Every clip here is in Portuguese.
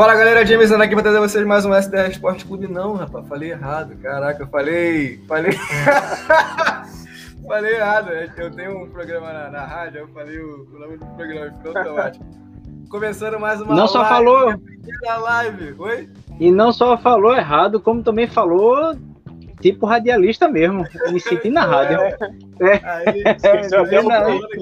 Fala galera, James aqui pra trazer vocês mais um SDR Esporte Clube. Não, rapaz, falei errado. Caraca, eu falei. Falei. falei errado. Né? Eu tenho um programa na, na rádio, eu falei o, o nome do programa, ficou automático. Começando mais uma Não só falou. Primeira live. Oi? E não só falou errado, como também falou tipo radialista mesmo, me senti na rádio. É. é. Aí, é, é,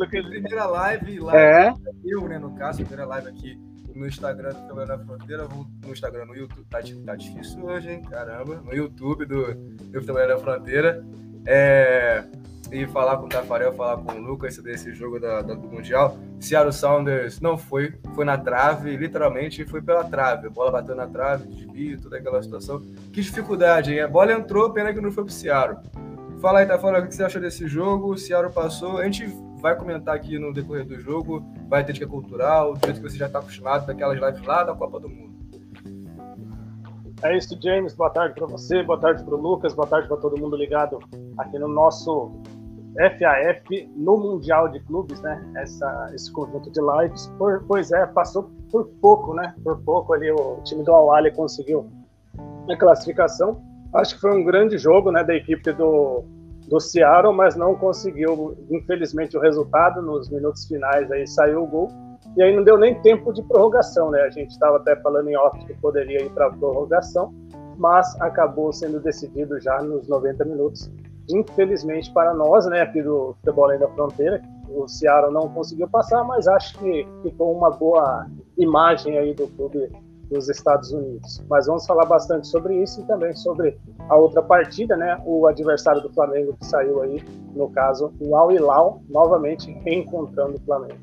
primeira live, live é. eu, né, no caso, primeira live aqui no Instagram do Trabalho na Fronteira, no Instagram, no YouTube. Tá, tá difícil hoje, hein? Caramba. No YouTube do, do Trabalho na Fronteira. É, e falar com o Tafarel, falar com o Lucas sobre esse jogo da, da, do Mundial. Seattle Sounders não foi, foi na trave, literalmente foi pela trave. A bola bateu na trave, desvio, toda aquela situação. Que dificuldade, hein? A bola entrou, pena que não foi pro Seattle. Fala aí, Tafarel, o que você achou desse jogo? O Seattle passou. A gente vai comentar aqui no decorrer do jogo, vai ter dica cultural, do jeito que você já está acostumado daquelas lives lá da Copa do Mundo. É isso, James. Boa tarde para você, boa tarde para o Lucas, boa tarde para todo mundo ligado aqui no nosso FAF no Mundial de Clubes, né? Essa, esse conjunto de lives. Por, pois é, passou por pouco, né? Por pouco ali o time do Awali conseguiu a classificação. Acho que foi um grande jogo, né, da equipe do do Seattle, mas não conseguiu, infelizmente, o resultado. Nos minutos finais aí saiu o gol. E aí não deu nem tempo de prorrogação, né? A gente estava até falando em off que poderia ir para prorrogação, mas acabou sendo decidido já nos 90 minutos. Infelizmente para nós, né, aqui do Futebol Além da Fronteira, o Seattle não conseguiu passar, mas acho que ficou uma boa imagem aí do clube dos Estados Unidos. Mas vamos falar bastante sobre isso e também sobre a outra partida, né? O adversário do Flamengo que saiu aí, no caso, o Al Hilal, novamente reencontrando o Flamengo.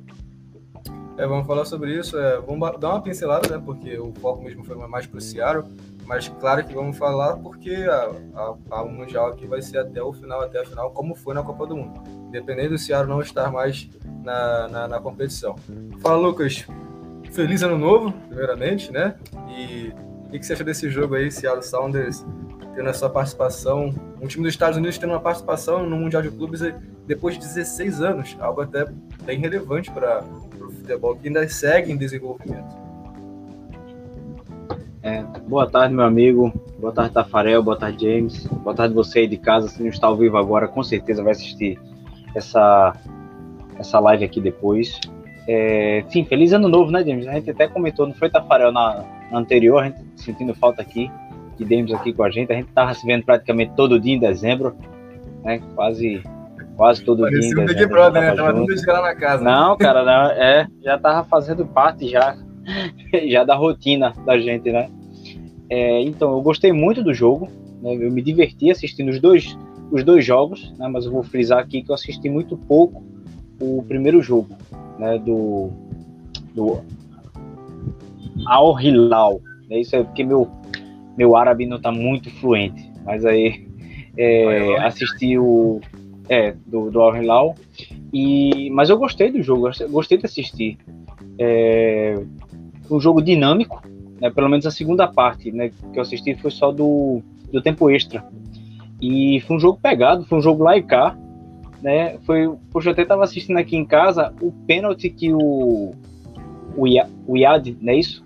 É, vamos falar sobre isso. É, vamos dar uma pincelada, né? Porque o foco mesmo foi mais para o Seattle. Mas claro que vamos falar porque a, a, a, Mundial aqui vai ser até o final, até a final, como foi na Copa do Mundo. Independente do Seattle não estar mais na, na, na competição. Fala, Lucas feliz ano novo, primeiramente, né? E o que, você acha desse jogo aí, Seattle Sounders tendo a sua participação, um time dos Estados Unidos tendo uma participação no Mundial de Clubes depois de 16 anos, algo até bem relevante para o futebol que ainda segue em desenvolvimento. É, boa tarde, meu amigo. Boa tarde, Tafarel. Boa tarde, James. Boa tarde, você aí de casa. Se não está ao vivo agora, com certeza vai assistir essa, essa live aqui depois. É, sim, feliz ano novo, né, James? A gente até comentou, não foi Tafarel na, na anterior, a gente sentindo falta aqui de James aqui com a gente. A gente tava se vendo praticamente todo dia em dezembro, né? Quase, quase todo Parecia dia. Em dezembro, Brother, né? Tava tudo lá na casa. Não, cara, não, é, já tava fazendo parte já, já da rotina da gente, né? É, então, eu gostei muito do jogo, né? eu me diverti assistindo os dois, os dois jogos, né? mas eu vou frisar aqui que eu assisti muito pouco o primeiro jogo né, do, do Al Hilal. Né, isso é porque meu, meu árabe não está muito fluente, mas aí é, assisti o é, do, do Al Hilal. E, mas eu gostei do jogo, gostei de assistir. É, um jogo dinâmico, né, pelo menos a segunda parte né, que eu assisti foi só do, do tempo extra. E foi um jogo pegado, foi um jogo lá e cá, né? Foi, poxa, eu até tava assistindo aqui em casa o pênalti que o o, o Iad, não é isso?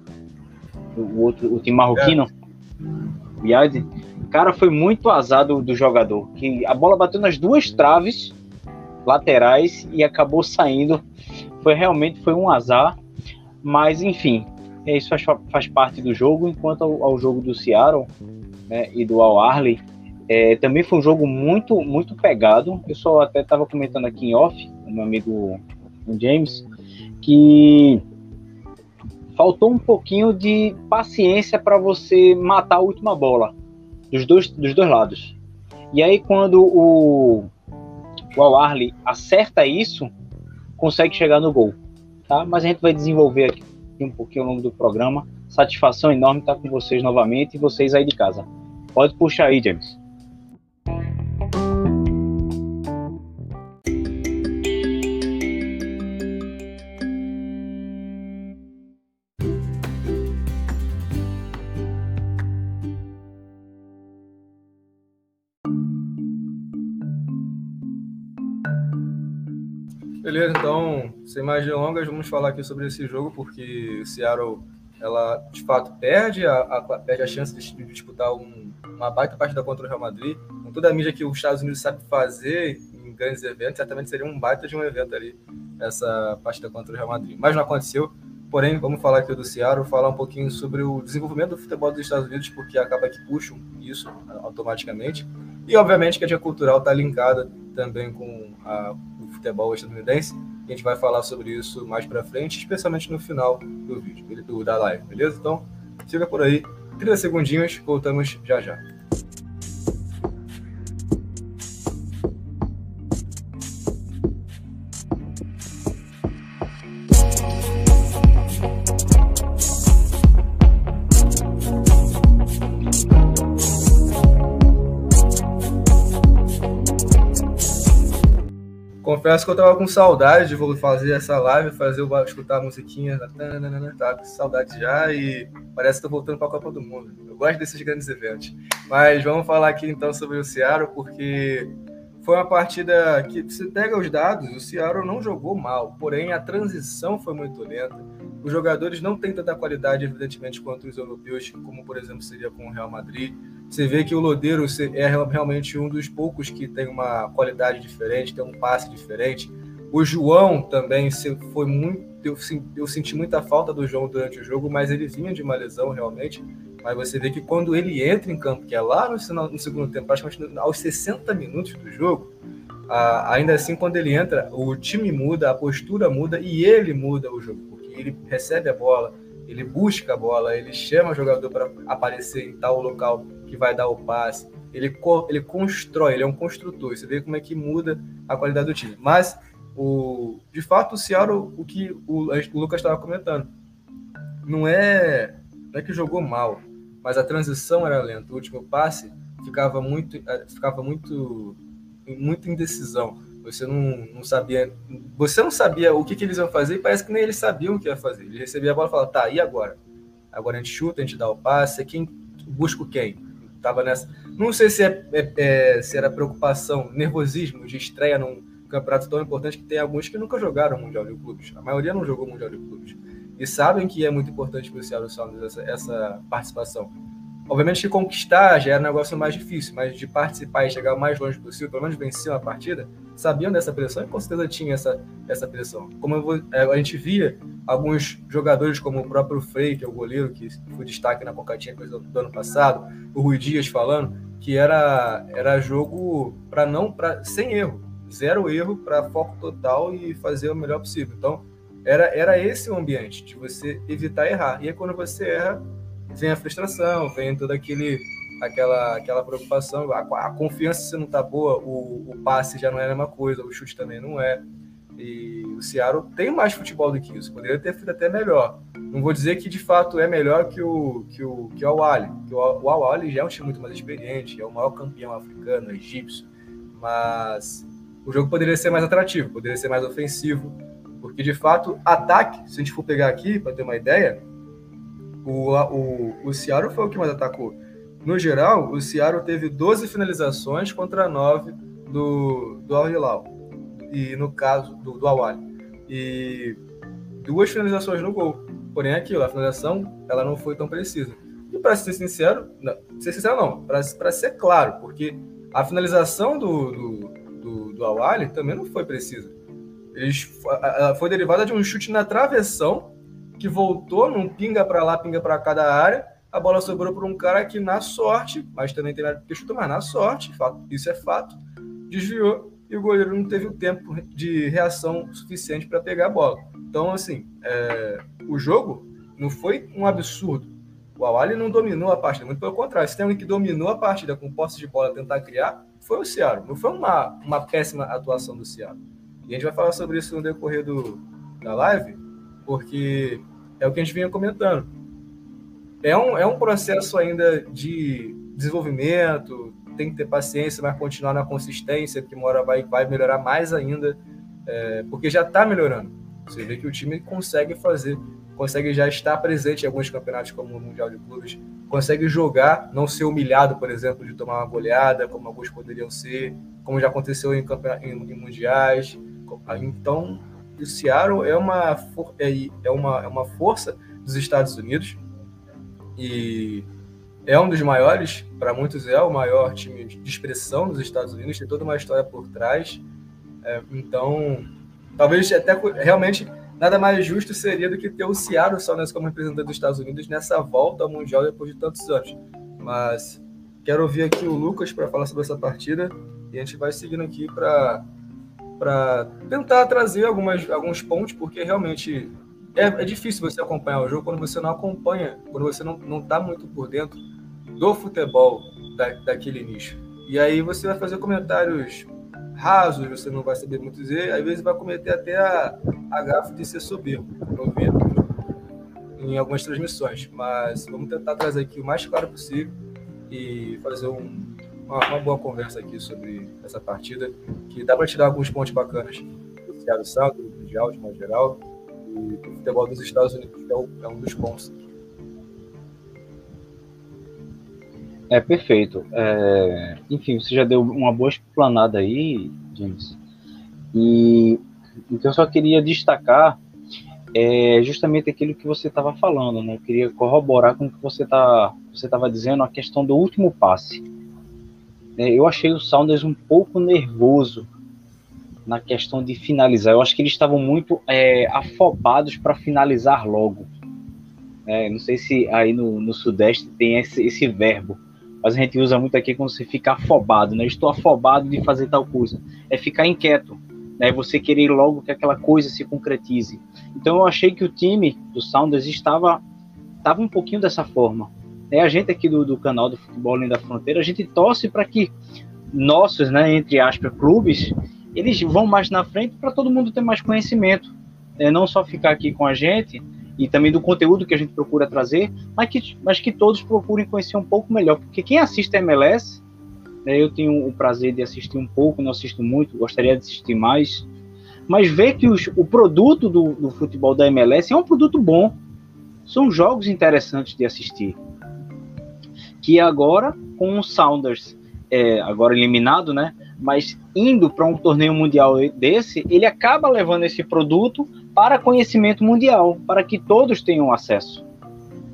O, outro, o time marroquino, é. o Iad, cara, foi muito azar do, do jogador, que a bola bateu nas duas traves laterais e acabou saindo. Foi realmente foi um azar, mas enfim, isso faz, faz parte do jogo. Enquanto ao, ao jogo do Seattle né, e do Al Arley, é, também foi um jogo muito, muito pegado. Eu só até estava comentando aqui em off, com meu amigo James, que faltou um pouquinho de paciência para você matar a última bola dos dois, dos dois lados. E aí, quando o, o Al acerta isso, consegue chegar no gol. Tá? Mas a gente vai desenvolver aqui um pouquinho ao longo do programa. Satisfação enorme estar com vocês novamente e vocês aí de casa. Pode puxar aí, James. Beleza, então, sem mais delongas, vamos falar aqui sobre esse jogo, porque o Seattle ela de fato perde a, a perde a chance de, de disputar um, uma baita partida contra o Real Madrid. Com toda a mídia que os Estados Unidos sabe fazer em grandes eventos, certamente seria um baita de um evento ali, essa partida contra o Real Madrid. Mas não aconteceu. Porém, vamos falar aqui do Seattle, falar um pouquinho sobre o desenvolvimento do futebol dos Estados Unidos, porque acaba que puxam isso automaticamente. E, obviamente, que a dia cultural está linkada também com a, o futebol estadunidense. A gente vai falar sobre isso mais para frente, especialmente no final do vídeo, do, da live, beleza? Então, fica por aí. 30 segundinhos, voltamos já já. Confesso que eu tava com saudade de fazer essa live, fazer o escutar a musiquinha, tá com saudade já e parece que tô voltando para a Copa do Mundo. Eu gosto desses grandes eventos. Mas vamos falar aqui então sobre o Seattle, porque foi uma partida que você pega os dados, o Seattle não jogou mal, porém a transição foi muito lenta. Os jogadores não têm tanta qualidade, evidentemente, quanto os europeus, como por exemplo seria com o Real Madrid. Você vê que o Lodeiro é realmente um dos poucos que tem uma qualidade diferente, tem um passe diferente. O João também foi muito. Eu, senti muita falta do João durante o jogo, mas ele vinha de uma lesão realmente. Mas você vê que quando ele entra em campo, que é lá no, no segundo tempo, praticamente aos 60 minutos do jogo, ainda assim, quando ele entra, o time muda, a postura muda e ele muda o jogo, porque ele recebe a bola, ele busca a bola, ele chama o jogador para aparecer em tal local que vai dar o passe. Ele, ele constrói, ele é um construtor. Você vê como é que muda a qualidade do time. Mas, o, de fato, o Seattle, o que o, o Lucas estava comentando, não é, não é que jogou mal, mas a transição era lenta. O último passe ficava muito, eh, ficava muito, muito indecisão. Você não, não sabia, você não sabia o que, que eles iam fazer e parece que nem eles sabiam o que ia fazer. Ele recebia a bola e falava, tá, e agora? Agora a gente chuta, a gente dá o passe, quem busca quem? Tava nessa. Não sei se, é, é, é, se era preocupação, nervosismo de estreia num campeonato tão importante que tem alguns que nunca jogaram Mundial de Clubes. A maioria não jogou Mundial de Clubes. E sabem que é muito importante para o Sounders essa, essa participação. Obviamente que conquistar já era um negócio mais difícil, mas de participar e chegar o mais longe possível, pelo menos vencer uma partida, sabiam dessa pressão e com certeza tinha essa, essa pressão. Como vou, é, a gente via alguns jogadores, como o próprio Frei, que é o goleiro que foi destaque na Concatinha do, do ano passado, o Rui Dias falando, que era, era jogo para não, para sem erro, zero erro, para foco total e fazer o melhor possível. Então, era, era esse o ambiente, de você evitar errar. E aí, quando você erra, vem a frustração, vem toda aquele, aquela, aquela preocupação, a, a confiança se não tá boa, o, o passe já não é a mesma coisa, o chute também não é. E o Seattle tem mais futebol do que isso, poderia ter feito até melhor. Não vou dizer que de fato é melhor que o que o que o Awali, que o, o Awali já é um time muito mais experiente, é o maior campeão africano, egípcio, mas o jogo poderia ser mais atrativo, poderia ser mais ofensivo, porque de fato ataque, se a gente for pegar aqui para ter uma ideia, o, o, o Seattle foi o que mais atacou. No geral, o Seattle teve 12 finalizações contra 9 do, do Al Hilal. E no caso do, do Awali. E duas finalizações no gol. Porém, aquilo, a finalização ela não foi tão precisa. E para ser sincero, não, ser sincero não, para ser claro, porque a finalização do, do, do, do Awali também não foi precisa. Eles, foi derivada de um chute na travessão que voltou num pinga para lá, pinga para cá da área. A bola sobrou para um cara que, na sorte, mas também tem nada que chutar, mas na sorte, fato, isso é fato, desviou e o goleiro não teve o tempo de reação suficiente para pegar a bola. Então, assim, é, o jogo não foi um absurdo. O Awali não dominou a partida, muito pelo contrário. Se tem alguém que dominou a partida com posse de bola tentar criar, foi o Ceará. Não foi uma, uma péssima atuação do Ceará. E a gente vai falar sobre isso no decorrer do, da live, porque é o que a gente vinha comentando. É um, é um processo ainda de desenvolvimento, tem que ter paciência, mas continuar na consistência, que uma hora vai, vai melhorar mais ainda, é, porque já está melhorando. Você vê que o time consegue fazer, consegue já estar presente em alguns campeonatos, como o Mundial de Clubes, consegue jogar, não ser humilhado, por exemplo, de tomar uma goleada, como alguns poderiam ser, como já aconteceu em, em, em mundiais. Então, o Seattle é uma, é, é uma, é uma força dos Estados Unidos. E é um dos maiores, para muitos é o maior time de expressão dos Estados Unidos, tem toda uma história por trás. É, então, talvez até realmente nada mais justo seria do que ter o Seattle Sounders como representante dos Estados Unidos nessa volta ao Mundial depois de tantos anos. Mas quero ouvir aqui o Lucas para falar sobre essa partida e a gente vai seguindo aqui para para tentar trazer algumas, alguns pontos, porque realmente é, é, difícil você acompanhar o jogo quando você não acompanha, quando você não está muito por dentro do futebol da, daquele nicho. E aí você vai fazer comentários rasos, você não vai saber muito dizer, às vezes vai cometer até a, a gafe de ser soberbo, em algumas transmissões. Mas vamos tentar trazer aqui o mais claro possível e fazer um, uma, uma, boa conversa aqui sobre essa partida, que dá para tirar alguns pontos bacanas do Thiago do Mundial de modo geral, e do futebol dos Estados Unidos, que é, é um dos pontos É perfeito. É, enfim, você já deu uma boa explanada aí, James. E o que eu só queria destacar é justamente aquilo que você estava falando, né? Eu queria corroborar com o que você tá, você estava dizendo, a questão do último passe. É, eu achei o Saunders um pouco nervoso na questão de finalizar. Eu acho que eles estavam muito é, afobados para finalizar logo. É, não sei se aí no, no Sudeste tem esse, esse verbo mas a gente usa muito aqui quando você fica afobado, né? Estou afobado de fazer tal coisa. É ficar inquieto, né? Você querer logo que aquela coisa se concretize. Então eu achei que o time do Sounders estava, estava um pouquinho dessa forma. É, a gente aqui do, do canal do Futebol Além da Fronteira, a gente torce para que nossos, né, entre aspas, clubes, eles vão mais na frente para todo mundo ter mais conhecimento. É, não só ficar aqui com a gente, e também do conteúdo que a gente procura trazer, mas que, mas que todos procurem conhecer um pouco melhor, porque quem assiste a MLS, né, eu tenho o prazer de assistir um pouco, não assisto muito, gostaria de assistir mais, mas ver que os, o produto do, do futebol da MLS é um produto bom, são jogos interessantes de assistir. Que agora, com o Sounders, é, agora eliminado, né? Mas indo para um torneio mundial desse, ele acaba levando esse produto para conhecimento mundial, para que todos tenham acesso.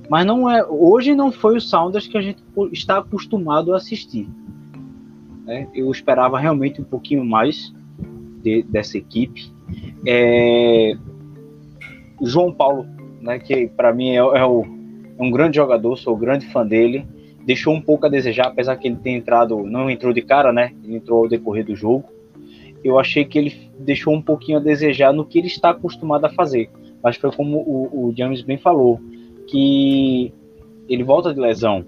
Mas não é, hoje não foi o Sounders que a gente está acostumado a assistir. Né? Eu esperava realmente um pouquinho mais de, dessa equipe. É, João Paulo, né, que para mim é, é, o, é um grande jogador, sou grande fã dele. Deixou um pouco a desejar, apesar que ele tenha entrado, não entrou de cara, né? Ele entrou ao decorrer do jogo eu achei que ele deixou um pouquinho a desejar no que ele está acostumado a fazer. Mas foi como o, o James bem falou, que ele volta de lesão.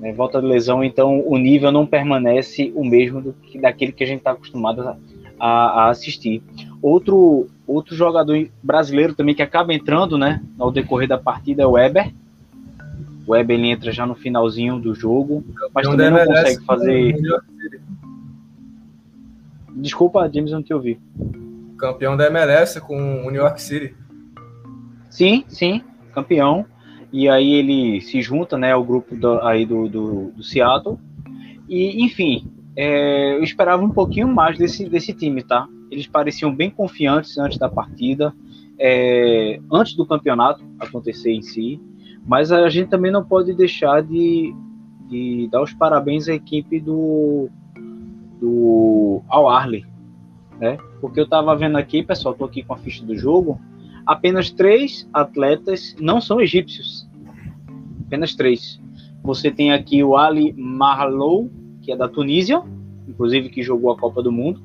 Né? Volta de lesão, então o nível não permanece o mesmo do que daquele que a gente está acostumado a, a, assistir. Outro, outro jogador brasileiro também que acaba entrando né, ao decorrer da partida é o Weber. O ele entra já no finalzinho do jogo, mas também não consegue fazer. Desculpa, James, não te ouvi. Campeão da MLS com o New York City. Sim, sim, campeão. E aí ele se junta, né, ao grupo do, aí do, do, do Seattle. E, enfim, é, eu esperava um pouquinho mais desse, desse time, tá? Eles pareciam bem confiantes antes da partida, é, antes do campeonato acontecer em si. Mas a gente também não pode deixar de, de dar os parabéns à equipe do, do Al Arley, né? Porque eu estava vendo aqui, pessoal, estou aqui com a ficha do jogo, apenas três atletas não são egípcios, apenas três. Você tem aqui o Ali Marlou, que é da Tunísia, inclusive que jogou a Copa do Mundo.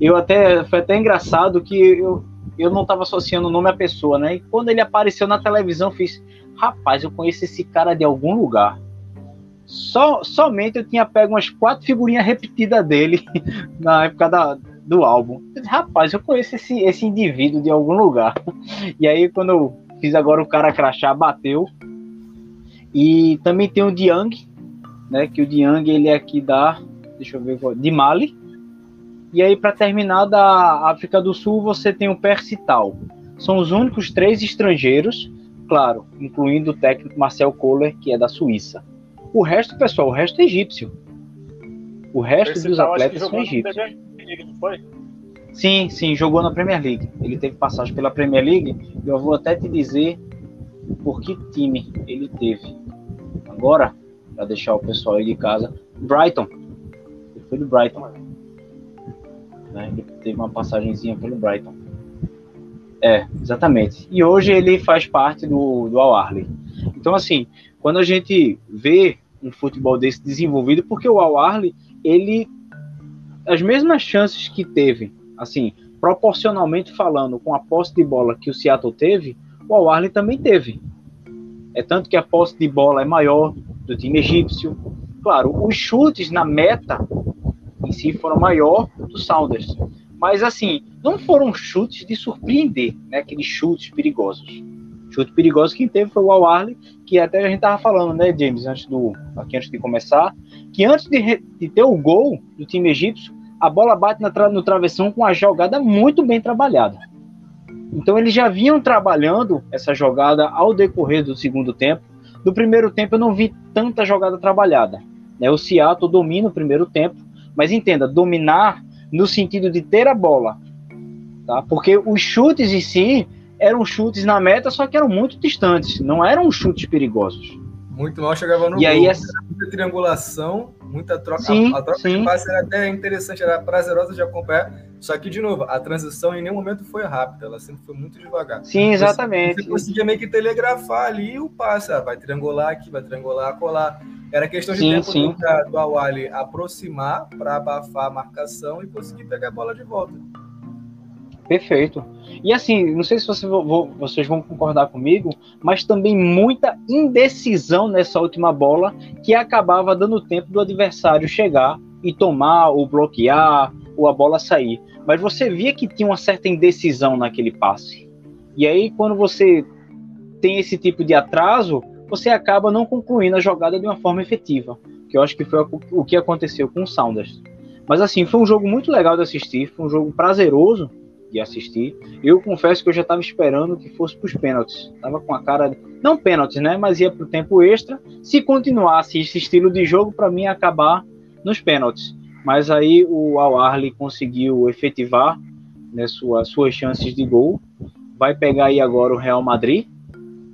Eu até foi até engraçado que eu, eu não estava associando o nome à pessoa, né? E quando ele apareceu na televisão, fiz, rapaz, eu conheço esse cara de algum lugar. Só, somente eu tinha pego umas quatro figurinhas repetidas dele na época da, do álbum. Rapaz, eu conheço esse, esse indivíduo de algum lugar. E aí, quando eu fiz agora o cara crachá, bateu. E também tem o Diang, né? Que o Diang ele é aqui da. Deixa eu ver, de Mali. E aí, para terminar, da África do Sul, você tem o Percital. São os únicos três estrangeiros, claro, incluindo o técnico Marcel Kohler, que é da Suíça. O resto, pessoal, o resto é egípcio. O resto dos atletas são egípcios. League, sim, sim, jogou na Premier League. Ele teve passagem pela Premier League. Eu vou até te dizer por que time ele teve. Agora, para deixar o pessoal aí de casa, Brighton. Ele foi do Brighton. Né? Ele teve uma passagenzinha pelo Brighton. É, exatamente. E hoje ele faz parte do, do Al Arley. Então, assim, quando a gente vê um futebol desse desenvolvido, porque o Al Arley, ele as mesmas chances que teve, assim, proporcionalmente falando, com a posse de bola que o Seattle teve, o Al Arley também teve. É tanto que a posse de bola é maior do time egípcio. Claro, os chutes na meta em si foram maior do Sounders. Mas assim, não foram chutes de surpreender, né? Aqueles chutes perigosos. Chute perigoso quem teve foi o Al Arley, que até a gente tava falando, né, James, antes do aqui antes de começar, que antes de, de ter o gol do time egípcio, a bola bate tra no travessão com a jogada muito bem trabalhada. Então eles já vinham trabalhando essa jogada ao decorrer do segundo tempo. No primeiro tempo eu não vi tanta jogada trabalhada. Né? O Seattle domina o primeiro tempo, mas entenda, dominar no sentido de ter a bola, tá? Porque os chutes em si eram chutes na meta, só que eram muito distantes, não eram chutes perigosos. Muito mal chegava no e gol. Aí essa... Muita triangulação, muita troca. Sim, a, a troca sim. de passe era até interessante, era prazerosa de acompanhar. Só que, de novo, a transição em nenhum momento foi rápida, ela sempre foi muito devagar. Sim, exatamente. Você, conseguia meio que telegrafar ali o passe, ah, vai triangular aqui, vai triangular, colar. Era questão de sim, tempo sim. do, do Awali aproximar para abafar a marcação e conseguir pegar a bola de volta. Perfeito. E assim, não sei se você, vocês vão concordar comigo, mas também muita indecisão nessa última bola que acabava dando tempo do adversário chegar e tomar ou bloquear ou a bola sair. Mas você via que tinha uma certa indecisão naquele passe. E aí, quando você tem esse tipo de atraso, você acaba não concluindo a jogada de uma forma efetiva, que eu acho que foi o que aconteceu com o Sounders. Mas assim, foi um jogo muito legal de assistir, foi um jogo prazeroso de assistir. Eu confesso que eu já estava esperando que fosse para os pênaltis. Tava com a cara, não pênaltis, né, mas ia para o tempo extra. Se continuasse esse estilo de jogo, para mim ia acabar nos pênaltis. Mas aí o Al Arley conseguiu efetivar né, sua, suas chances de gol. Vai pegar aí agora o Real Madrid,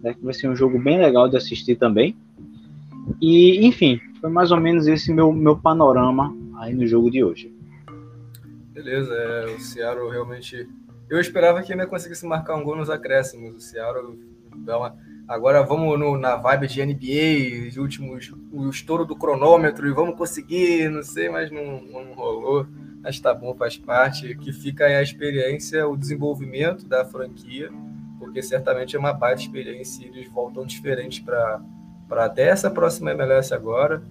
né, que vai ser um jogo bem legal de assistir também. E, enfim, foi mais ou menos esse meu, meu panorama aí no jogo de hoje. Beleza, é, o Seattle realmente. Eu esperava que ainda conseguisse marcar um gol nos acréscimos. O Seattle dá uma. Agora vamos no, na vibe de NBA, de últimos, o estouro do cronômetro e vamos conseguir, não sei, mas não, não rolou. Mas tá bom, faz parte. Que fica aí a experiência, o desenvolvimento da franquia porque certamente é uma baita experiência e eles voltam diferentes para até essa próxima MLS agora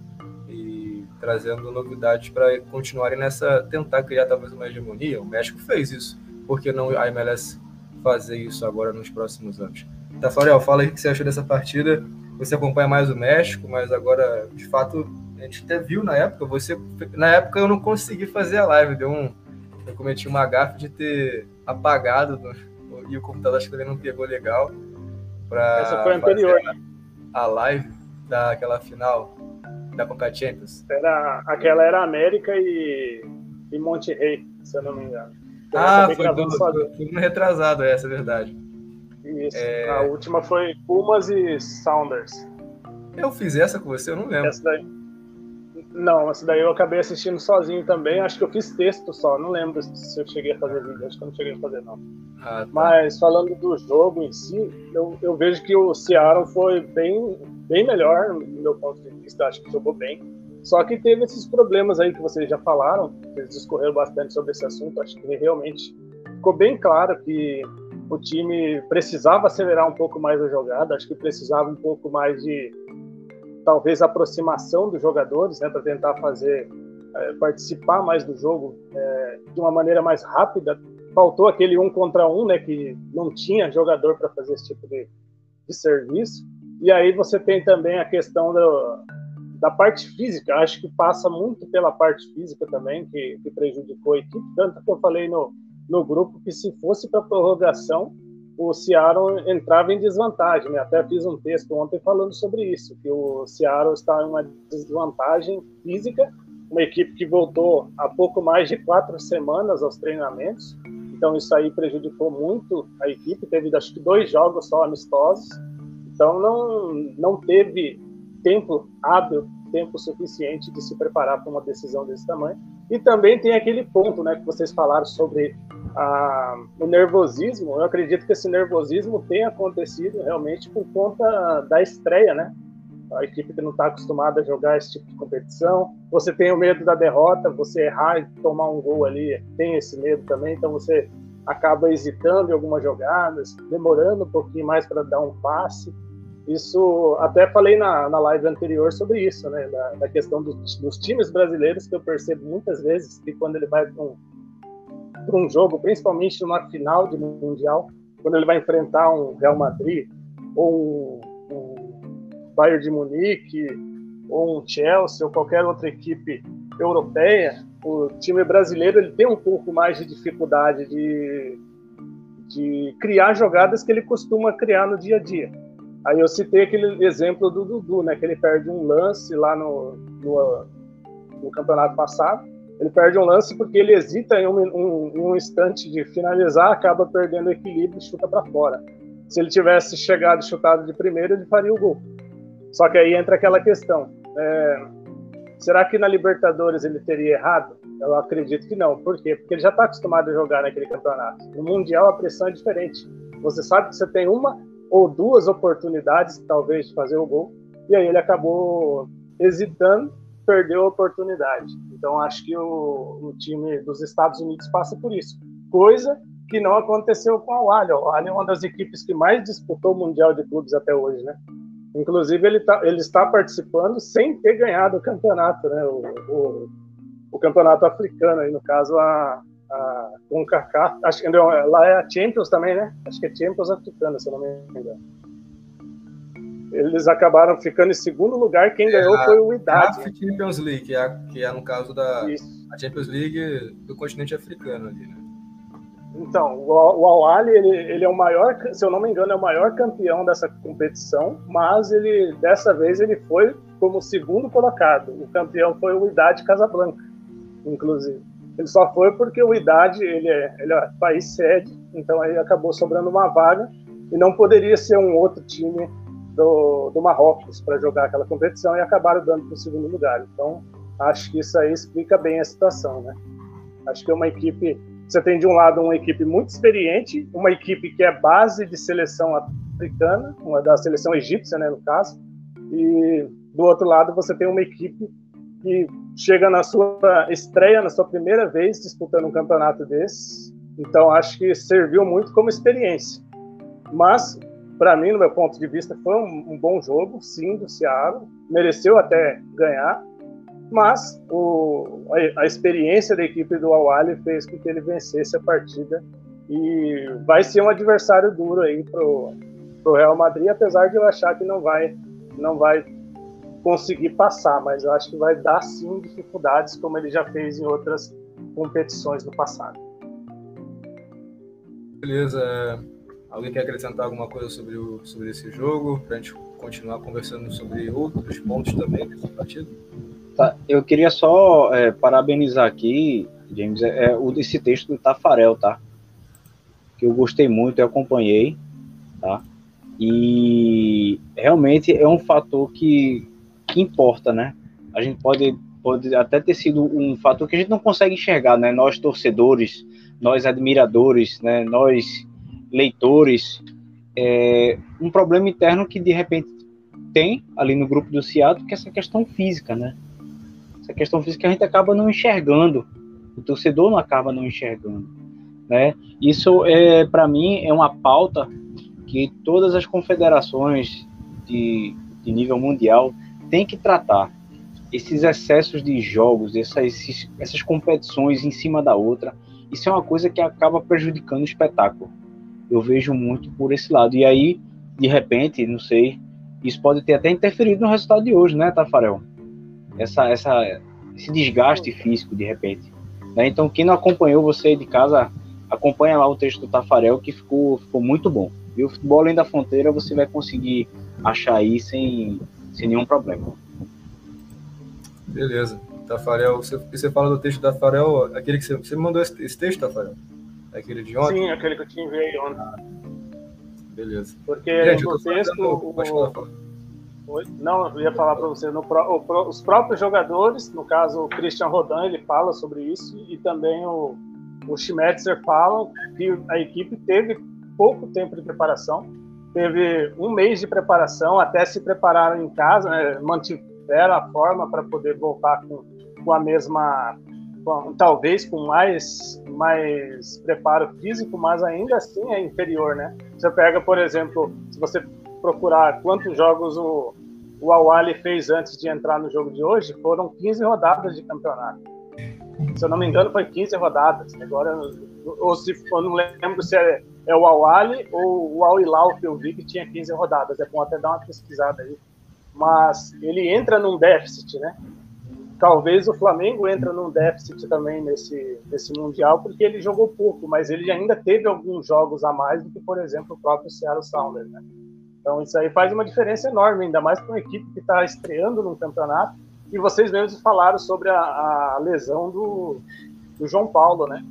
trazendo novidades para continuarem nessa, tentar criar talvez uma hegemonia. O México fez isso, por que não a MLS fazer isso agora nos próximos anos? Tafarel, fala aí o que você achou dessa partida. Você acompanha mais o México, mas agora, de fato, a gente até viu na época, você. Na época eu não consegui fazer a live, deu um. Eu cometi uma gafe de ter apagado e o computador acho que ele não pegou legal para Essa foi anterior. A, live daquela final da Copa Champions. Era, aquela era América e, e Monte Rei, se eu não me engano. Eu ah, foi do, foi no retrasado, essa é verdade. Isso. É... A última foi Pumas e Sounders. Eu fiz essa com você, eu não lembro. Essa daí. Não, essa daí eu acabei assistindo sozinho também. Acho que eu fiz texto só. Não lembro se eu cheguei a fazer vídeo. Acho que eu não cheguei a fazer, não. Ah, tá. Mas falando do jogo em si, eu, eu vejo que o Seattle foi bem, bem melhor, no meu ponto de vista. Acho que jogou bem. Só que teve esses problemas aí que vocês já falaram. Eles discorreram bastante sobre esse assunto. Acho que realmente ficou bem claro que o time precisava acelerar um pouco mais a jogada. Acho que precisava um pouco mais de talvez aproximação dos jogadores, né, para tentar fazer é, participar mais do jogo é, de uma maneira mais rápida. Faltou aquele um contra um, né, que não tinha jogador para fazer esse tipo de, de serviço. E aí você tem também a questão do, da parte física. Acho que passa muito pela parte física também, que, que prejudicou a equipe. Tanto que eu falei no, no grupo que se fosse para prorrogação, o Seattle entrava em desvantagem. Né? Até fiz um texto ontem falando sobre isso, que o Seattle está em uma desvantagem física, uma equipe que voltou há pouco mais de quatro semanas aos treinamentos, então isso aí prejudicou muito a equipe, teve acho que dois jogos só amistosos, Então não, não teve tempo hábil, tempo suficiente de se preparar para uma decisão desse tamanho. E também tem aquele ponto né, que vocês falaram sobre a, o nervosismo. Eu acredito que esse nervosismo tenha acontecido realmente por conta da estreia, né? A equipe que não está acostumada a jogar esse tipo de competição. Você tem o medo da derrota, você errar e tomar um gol ali, tem esse medo também. Então você acaba hesitando em algumas jogadas, demorando um pouquinho mais para dar um passe. Isso, até falei na, na live anterior sobre isso, né? Da, da questão do, dos times brasileiros, que eu percebo muitas vezes que quando ele vai para um, um jogo, principalmente numa final de Mundial, quando ele vai enfrentar um Real Madrid ou um, um Bayern de Munique ou um Chelsea ou qualquer outra equipe europeia, o time brasileiro ele tem um pouco mais de dificuldade de, de criar jogadas que ele costuma criar no dia a dia. Aí eu citei aquele exemplo do Dudu, né, que ele perde um lance lá no, no, no campeonato passado. Ele perde um lance porque ele hesita em um, um, um instante de finalizar, acaba perdendo o equilíbrio e chuta para fora. Se ele tivesse chegado chutado de primeiro, ele faria o gol. Só que aí entra aquela questão. É, Será que na Libertadores ele teria errado? Eu acredito que não. Por quê? Porque ele já está acostumado a jogar naquele campeonato. No Mundial a pressão é diferente. Você sabe que você tem uma ou duas oportunidades, talvez, de fazer o gol, e aí ele acabou hesitando, perdeu a oportunidade. Então acho que o, o time dos Estados Unidos passa por isso. Coisa que não aconteceu com a Wally. A Wally é uma das equipes que mais disputou o Mundial de Clubes até hoje, né? Inclusive, ele, tá, ele está participando sem ter ganhado o campeonato, né? O, o, o campeonato africano, aí, no caso, a, a CONCACAF. Acho que não, lá é a Champions também, né? Acho que é Champions africana, se eu não me engano. Eles acabaram ficando em segundo lugar. Quem é, ganhou foi o Idade. A Champions League, que é, que é no caso da Champions League do continente africano ali, né? Então, o, o Al ele, ele é o maior, se eu não me engano, é o maior campeão dessa competição, mas ele dessa vez ele foi como segundo colocado. O campeão foi o Idade Casablanca, inclusive. Ele só foi porque o Idade ele é, ele é país sede, então aí acabou sobrando uma vaga e não poderia ser um outro time do, do Marrocos para jogar aquela competição e acabaram dando para o segundo lugar. Então, acho que isso aí explica bem a situação, né? Acho que é uma equipe você tem de um lado uma equipe muito experiente, uma equipe que é base de seleção africana, uma da seleção egípcia, né, no caso, e do outro lado você tem uma equipe que chega na sua estreia, na sua primeira vez disputando um campeonato desse. Então acho que serviu muito como experiência. Mas para mim, no meu ponto de vista, foi um, um bom jogo, sim, do Seattle. Mereceu até ganhar, mas o, a, a, experiência da equipe do Awali fez com que ele vencesse a partida e vai ser um adversário duro aí pro, pro Real Madrid, apesar de eu achar que não vai não vai conseguir passar, mas eu acho que vai dar sim dificuldades como ele já fez em outras competições no passado. Beleza. Alguém quer acrescentar alguma coisa sobre, o, sobre esse jogo para a gente continuar conversando sobre outros pontos também desse partido? Tá, eu queria só é, parabenizar aqui, James, é, é, o, esse texto do Tafarel, tá? Que eu gostei muito, eu acompanhei, tá? E realmente é um fator que, que importa, né? A gente pode, pode até ter sido um fator que a gente não consegue enxergar, né? Nós torcedores, nós admiradores, né? Nós leitores, é, um problema interno que de repente tem ali no grupo do Seattle, que é essa questão física, né? essa questão física a gente acaba não enxergando, o torcedor não acaba não enxergando, né? Isso é para mim é uma pauta que todas as confederações de, de nível mundial têm que tratar esses excessos de jogos, essas, essas competições em cima da outra, isso é uma coisa que acaba prejudicando o espetáculo. Eu vejo muito por esse lado. E aí, de repente, não sei, isso pode ter até interferido no resultado de hoje, né, Tafarel? essa, essa, esse desgaste físico de repente. Né? Então, quem não acompanhou você de casa, acompanha lá o texto do Tafarel, que ficou, ficou muito bom. E o futebol além da fronteira você vai conseguir achar aí sem, sem nenhum problema. Beleza. Tafarel, você, você fala do texto do Tafarel, aquele que você, você me mandou esse, esse texto, Tafarel? Aquele de ontem? Sim, aquele que eu te enviei ontem. beleza. Porque Gente, no texto. O... Não, eu ia falar para você, no pro... os próprios jogadores, no caso o Christian Rodan, ele fala sobre isso, e também o, o Schmetzer fala que a equipe teve pouco tempo de preparação, teve um mês de preparação, até se prepararam em casa, né, mantiveram a forma para poder voltar com, com a mesma talvez com mais, mais preparo físico, mas ainda assim é inferior, né? Você pega, por exemplo, se você procurar quantos jogos o, o Awali fez antes de entrar no jogo de hoje, foram 15 rodadas de campeonato. Se eu não me engano, foi 15 rodadas. Agora, ou se eu não lembro se é, é o Awali ou o Al Hilal que eu vi que tinha 15 rodadas. É bom até dar uma pesquisada aí. Mas ele entra num déficit, né? talvez o Flamengo entra num déficit também nesse, nesse Mundial, porque ele jogou pouco, mas ele ainda teve alguns jogos a mais do que, por exemplo, o próprio Seattle Sounders, né? Então isso aí faz uma diferença enorme, ainda mais para uma equipe que está estreando num campeonato. E vocês mesmos falaram sobre a, a lesão do, do, João Paulo, né?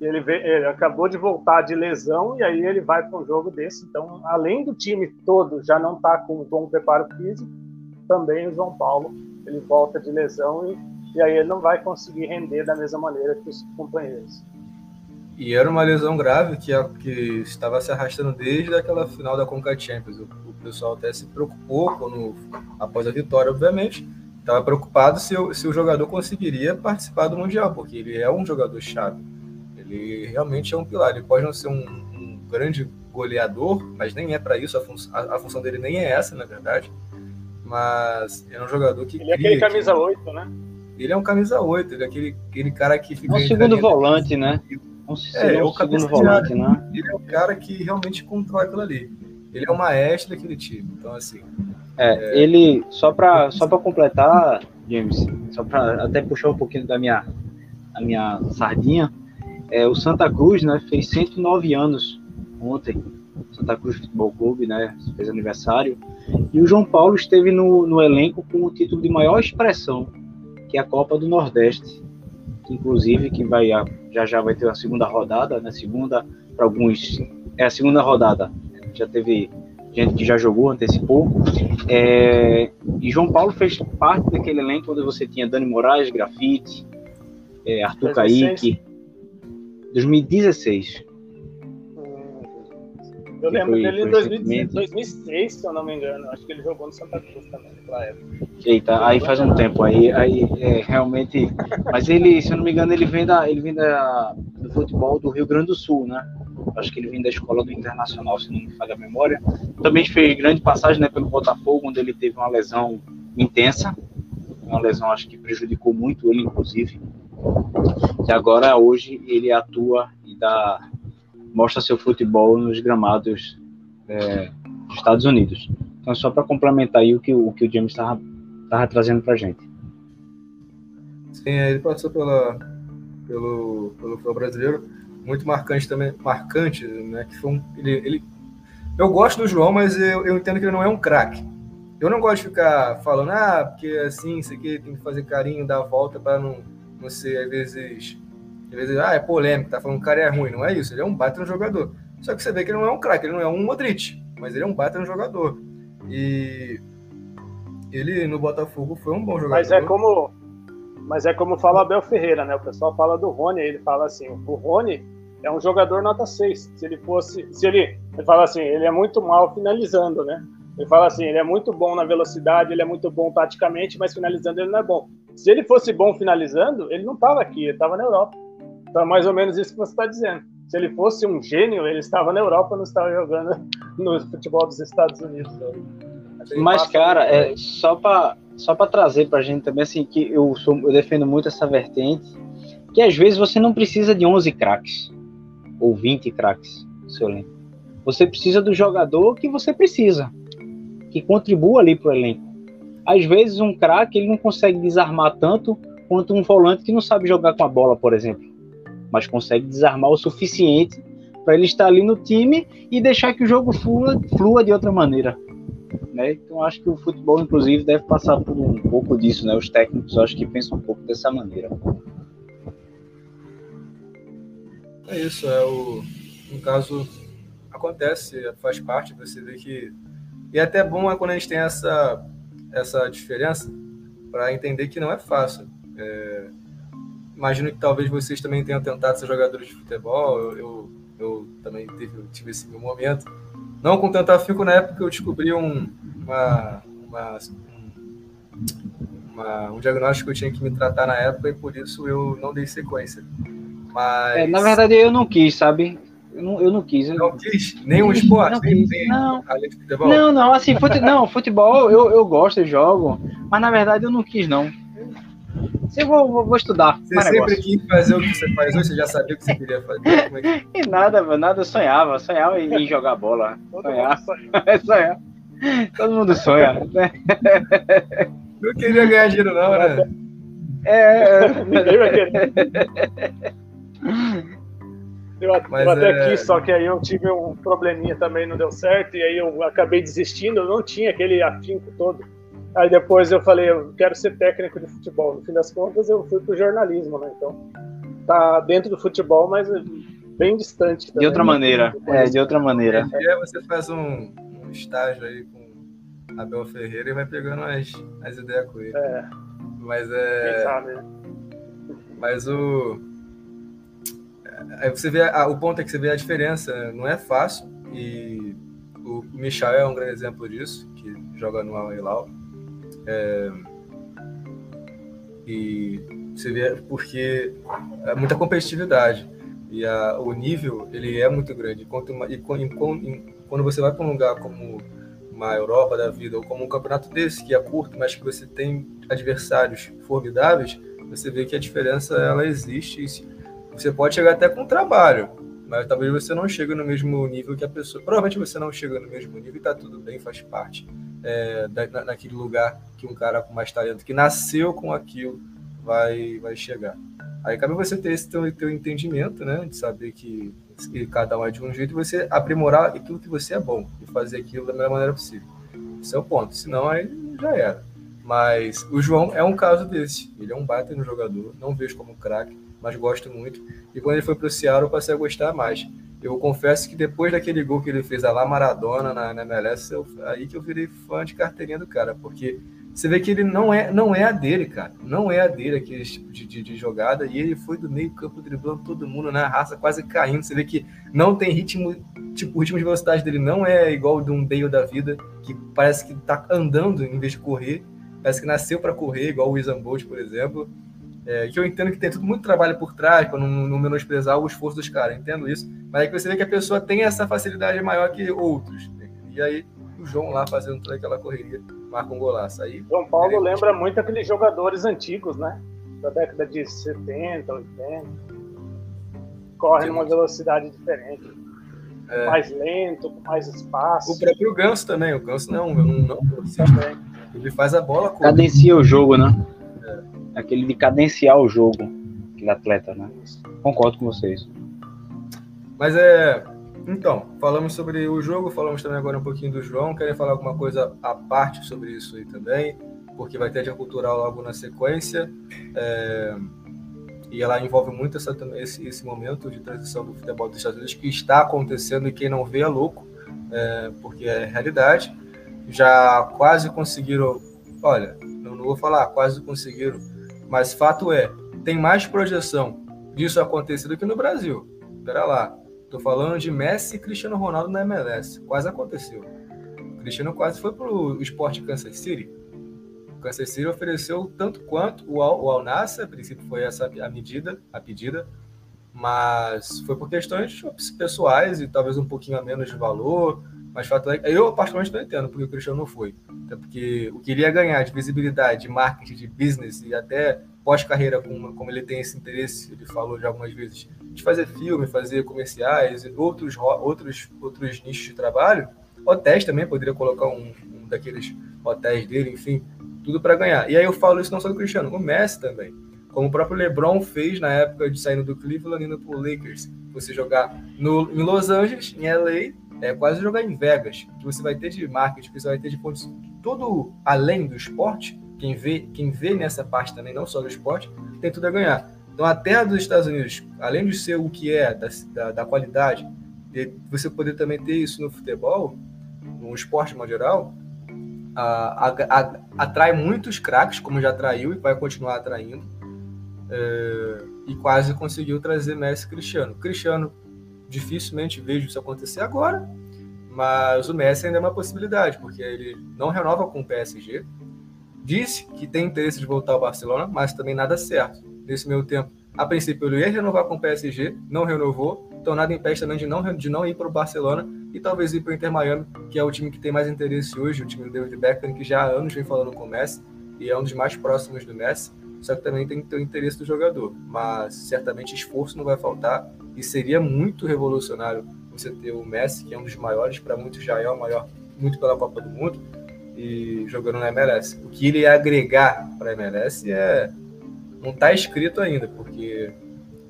Ele, vê, ele, acabou de voltar de lesão e aí ele vai para um jogo desse. Então, além do time todo já não estar tá com bom preparo físico, também o João Paulo ele volta de lesão e, e aí ele não vai conseguir render da mesma maneira que os companheiros. E era uma lesão grave que, que estava se arrastando desde aquela final da Conca Champions. O, o pessoal até se preocupou quando, após a vitória, obviamente, estava preocupado se, se o jogador conseguiria participar do Mundial, porque ele é um jogador chave. Ele realmente é um pilar. Ele pode não ser um, um grande goleador, mas nem é para isso. A, fun a, a função dele nem é essa, na verdade mas é um jogador que. Ele é aquele camisa 8, né? Ele é um camisa 8, ele é aquele, aquele cara que fica. É um segundo volante, né? Um, é, é um segundo volante, né? Ele é o cara que realmente controla aquilo ali. Ele é o maestro daquele time. Então, assim. É, é... ele, só para só completar, James, só para até puxar um pouquinho da minha, a minha sardinha, é, o Santa Cruz né, fez 109 anos ontem. Santa Cruz Futebol Clube, né? Fez aniversário. E o João Paulo esteve no, no elenco com o título de maior expressão, que é a Copa do Nordeste. Inclusive, que vai já já vai ter a segunda rodada, né? Segunda, para alguns, é a segunda rodada. Já teve gente que já jogou, antecipou. É, e João Paulo fez parte daquele elenco onde você tinha Dani Moraes, Grafite, é, Arthur 2016. Kaique. 2016. Eu lembro foi, dele em 2006, se eu não me engano. Acho que ele jogou no Santa Cruz também naquela época. Eita, aí faz um tempo. Aí, aí é, realmente. Mas ele, se eu não me engano, ele vem, da, ele vem da, do futebol do Rio Grande do Sul, né? Acho que ele vem da escola do Internacional, se não me falha a memória. Também fez grande passagem né, pelo Botafogo, onde ele teve uma lesão intensa. Uma lesão, acho que prejudicou muito ele, inclusive. E agora, hoje, ele atua e dá mostra seu futebol nos gramados é, dos Estados Unidos. Então, só para complementar aí o que o, que o James estava trazendo para gente. Sim, ele passou pela, pelo, pelo futebol brasileiro, muito marcante também, marcante, né? Que foi um, ele, ele, eu gosto do João, mas eu, eu entendo que ele não é um craque. Eu não gosto de ficar falando, ah, porque assim, isso aqui tem que fazer carinho, dar a volta para não, ser, às vezes, às vezes, ah, é polêmico, tá falando que o cara é ruim. Não é isso, ele é um baita no jogador. Só que você vê que ele não é um craque, ele não é um Modric, mas ele é um baita no jogador. E ele no Botafogo foi um bom jogador. Mas é como, mas é como fala Abel Ferreira, né? O pessoal fala do Rony, ele fala assim, o Rony é um jogador nota 6. Se ele fosse, se ele, ele fala assim, ele é muito mal finalizando, né? Ele fala assim, ele é muito bom na velocidade, ele é muito bom taticamente, mas finalizando ele não é bom. Se ele fosse bom finalizando, ele não estava aqui, ele estava na Europa. Então é mais ou menos isso que você está dizendo. Se ele fosse um gênio, ele estava na Europa, não estava jogando no futebol dos Estados Unidos. Mas, cara, é, só para só para trazer para a gente também, assim, que eu, sou, eu defendo muito essa vertente, que às vezes você não precisa de 11 craques ou 20 craques no seu elenco. Você precisa do jogador que você precisa, que contribua ali para o elenco. Às vezes um craque ele não consegue desarmar tanto quanto um volante que não sabe jogar com a bola, por exemplo mas consegue desarmar o suficiente para ele estar ali no time e deixar que o jogo flua, flua de outra maneira. Né? Então acho que o futebol, inclusive, deve passar por um pouco disso, né? Os técnicos acho que pensam um pouco dessa maneira. É isso, é o no caso acontece, faz parte, você vê que. E é até bom é quando a gente tem essa, essa diferença para entender que não é fácil. É, imagino que talvez vocês também tenham tentado ser jogadores de futebol, eu, eu, eu também tive, tive esse meu momento. Não com tanto afinco, na época eu descobri um, uma, uma, uma, um diagnóstico que eu tinha que me tratar na época e por isso eu não dei sequência. Mas... É, na verdade, eu não quis, sabe? Eu não, eu não quis. Eu não quis? Nenhum esporte? Não, nem, nem não. não, não, assim, fute, não, futebol eu, eu gosto, eu jogo, mas na verdade eu não quis, não. Eu vou, vou, vou estudar. Você sempre negócio. quis fazer o que você faz hoje? Você já sabia o que você queria fazer? É que... E nada, mano, nada, eu sonhava. Sonhava em jogar bola. Sonhava. sonhava. Todo mundo sonha. Não queria ganhar dinheiro, não, né? É. Ninguém vai Eu, eu até é... quis, só que aí eu tive um probleminha também, não deu certo, e aí eu acabei desistindo, eu não tinha aquele afinco todo. Aí depois eu falei, eu quero ser técnico de futebol. No fim das contas, eu fui pro jornalismo, né? Então, tá dentro do futebol, mas bem distante. Também, de outra maneira, é, de outra maneira. E aí você faz um, um estágio aí com Abel Ferreira e vai pegando as, as ideias com ele. É. Mas é. Quem sabe, né? Mas o. Aí você vê, a, o ponto é que você vê a diferença, não é fácil, e o Michel é um grande exemplo disso, que joga no Al Hilal. É, e você vê porque é muita competitividade e a, o nível ele é muito grande. Enquanto, e, quando você vai para um lugar como uma Europa da vida ou como um campeonato desse que é curto, mas que você tem adversários formidáveis, você vê que a diferença ela existe. Você pode chegar até com trabalho, mas talvez você não chegue no mesmo nível que a pessoa. Provavelmente você não chega no mesmo nível e está tudo bem, faz parte é, da, naquele lugar que um cara com mais talento, que nasceu com aquilo, vai, vai chegar. Aí cabe você ter esse teu, teu entendimento, né? De saber que, que cada um é de um jeito e você aprimorar aquilo que você é bom e fazer aquilo da melhor maneira possível. Esse é o ponto. Senão aí já era. Mas o João é um caso desse. Ele é um baita no jogador. Não vejo como craque, mas gosto muito. E quando ele foi para o Ceará, eu passei a gostar mais. Eu confesso que depois daquele gol que ele fez lá Maradona na, na MLS, eu, aí que eu virei fã de carteirinha do cara, porque você vê que ele não é, não é a dele, cara. Não é a dele aquele tipo de, de, de jogada. E ele foi do meio campo driblando todo mundo na raça, quase caindo. Você vê que não tem ritmo, tipo, o ritmo de velocidade dele não é igual de um Bale da vida, que parece que tá andando em vez de correr. Parece que nasceu para correr, igual o Usain Bolt, por exemplo. É, que eu entendo que tem tudo muito trabalho por trás, para não, não, menosprezar o esforço dos caras, entendo isso. Mas é que você vê que a pessoa tem essa facilidade maior que outros. Né? E aí o João lá fazendo toda aquela correria, marca um golaço. Aí, João Paulo lembra muito aqueles jogadores antigos, né? Da década de 70, 80. Corre numa velocidade diferente. É. Mais lento, com mais espaço. O próprio Ganso também. O Ganso não, não, não, não Ele faz a bola. Cadencia o jogo, né? Aquele de cadenciar o jogo, aquele atleta, né? Concordo com vocês. Mas é. Então, falamos sobre o jogo, falamos também agora um pouquinho do João. Querem falar alguma coisa à parte sobre isso aí também? Porque vai ter a cultural logo na sequência. É, e ela envolve muito essa, esse, esse momento de transição do futebol dos Estados Unidos que está acontecendo e quem não vê é louco, é, porque é realidade. Já quase conseguiram, olha, eu não vou falar, quase conseguiram mas fato é, tem mais projeção disso acontecer do que no Brasil. Espera lá. Tô falando de Messi e Cristiano Ronaldo na MLS. Quase aconteceu. O Cristiano quase foi pro Sport Kansas City. O Kansas City ofereceu tanto quanto o Al, o Al Nassr, a princípio foi essa a medida, a pedida, mas foi por questões pessoais e talvez um pouquinho a menos de valor, mas fato é eu particularmente não entendo porque o Cristiano não foi. Até porque o que ele ia ganhar de visibilidade, de marketing, de business e até pós-carreira, como, como ele tem esse interesse, ele falou já algumas vezes, de fazer filme, fazer comerciais, outros, outros, outros nichos de trabalho, hotéis também, poderia colocar um, um daqueles hotéis dele, enfim, tudo para ganhar. E aí eu falo isso não só do Cristiano, o Messi também. Como o próprio LeBron fez na época de saindo do Cleveland indo para o Lakers. Você jogar no, em Los Angeles, em LA, é quase jogar em Vegas, que você vai ter de marketing, que você vai ter de pontos tudo além do esporte. Quem vê, quem vê nessa parte também, não só do esporte, tem tudo a ganhar. Então, a terra dos Estados Unidos, além de ser o que é, da, da, da qualidade, e você poder também ter isso no futebol, no esporte em geral, a, a, a, atrai muitos craques, como já atraiu e vai continuar atraindo, é, e quase conseguiu trazer Messi e Cristiano. Cristiano, dificilmente vejo isso acontecer agora, mas o Messi ainda é uma possibilidade, porque ele não renova com o PSG, disse que tem interesse de voltar ao Barcelona, mas também nada certo. Nesse meio tempo, a princípio ele ia renovar com o PSG, não renovou, então nada impede também de não, de não ir para o Barcelona e talvez ir para o Inter Miami, que é o time que tem mais interesse hoje, o time do David Beckham, que já há anos vem falando com o Messi e é um dos mais próximos do Messi, só que também tem que ter o interesse do jogador. Mas certamente esforço não vai faltar e seria muito revolucionário você ter o Messi, que é um dos maiores, para muitos já é o maior, muito pela Copa do Mundo, e jogando na MLS. O que ele ia agregar para a MLS é não está escrito ainda, porque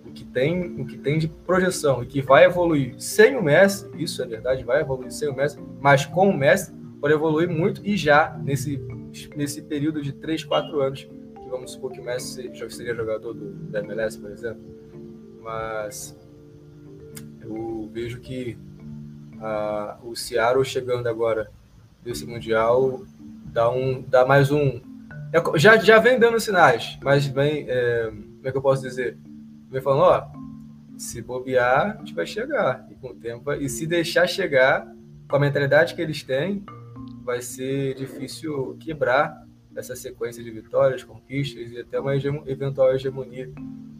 o que tem, o que tem de projeção e que vai evoluir sem o Messi, isso é verdade, vai evoluir sem o Messi, mas com o Messi pode evoluir muito e já nesse nesse período de 3, 4 anos, que vamos supor que o Messi seria jogador do, da MLS, por exemplo. Mas eu vejo que a, o Seattle chegando agora desse Mundial dá, um, dá mais um, é, já, já vem dando sinais, mas vem, é, como é que eu posso dizer? Vem falando, ó, se bobear, a gente vai chegar. E com o tempo, e se deixar chegar, com a mentalidade que eles têm, vai ser difícil quebrar essa sequência de vitórias, conquistas e até uma eventual hegemonia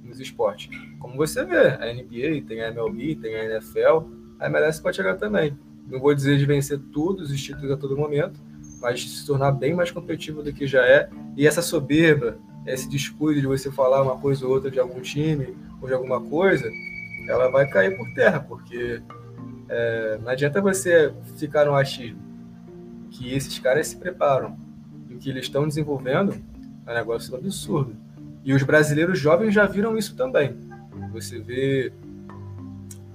nos esportes. Como você vê, a NBA, tem a MLB, tem a NFL, a MLS pode chegar também. Não vou dizer de vencer todos os títulos a todo momento, mas se tornar bem mais competitivo do que já é. E essa soberba, esse descuido de você falar uma coisa ou outra de algum time ou de alguma coisa, ela vai cair por terra, porque é, não adianta você ficar no achismo que esses caras se preparam e o que eles estão desenvolvendo é um negócio absurdo. E os brasileiros jovens já viram isso também. Você vê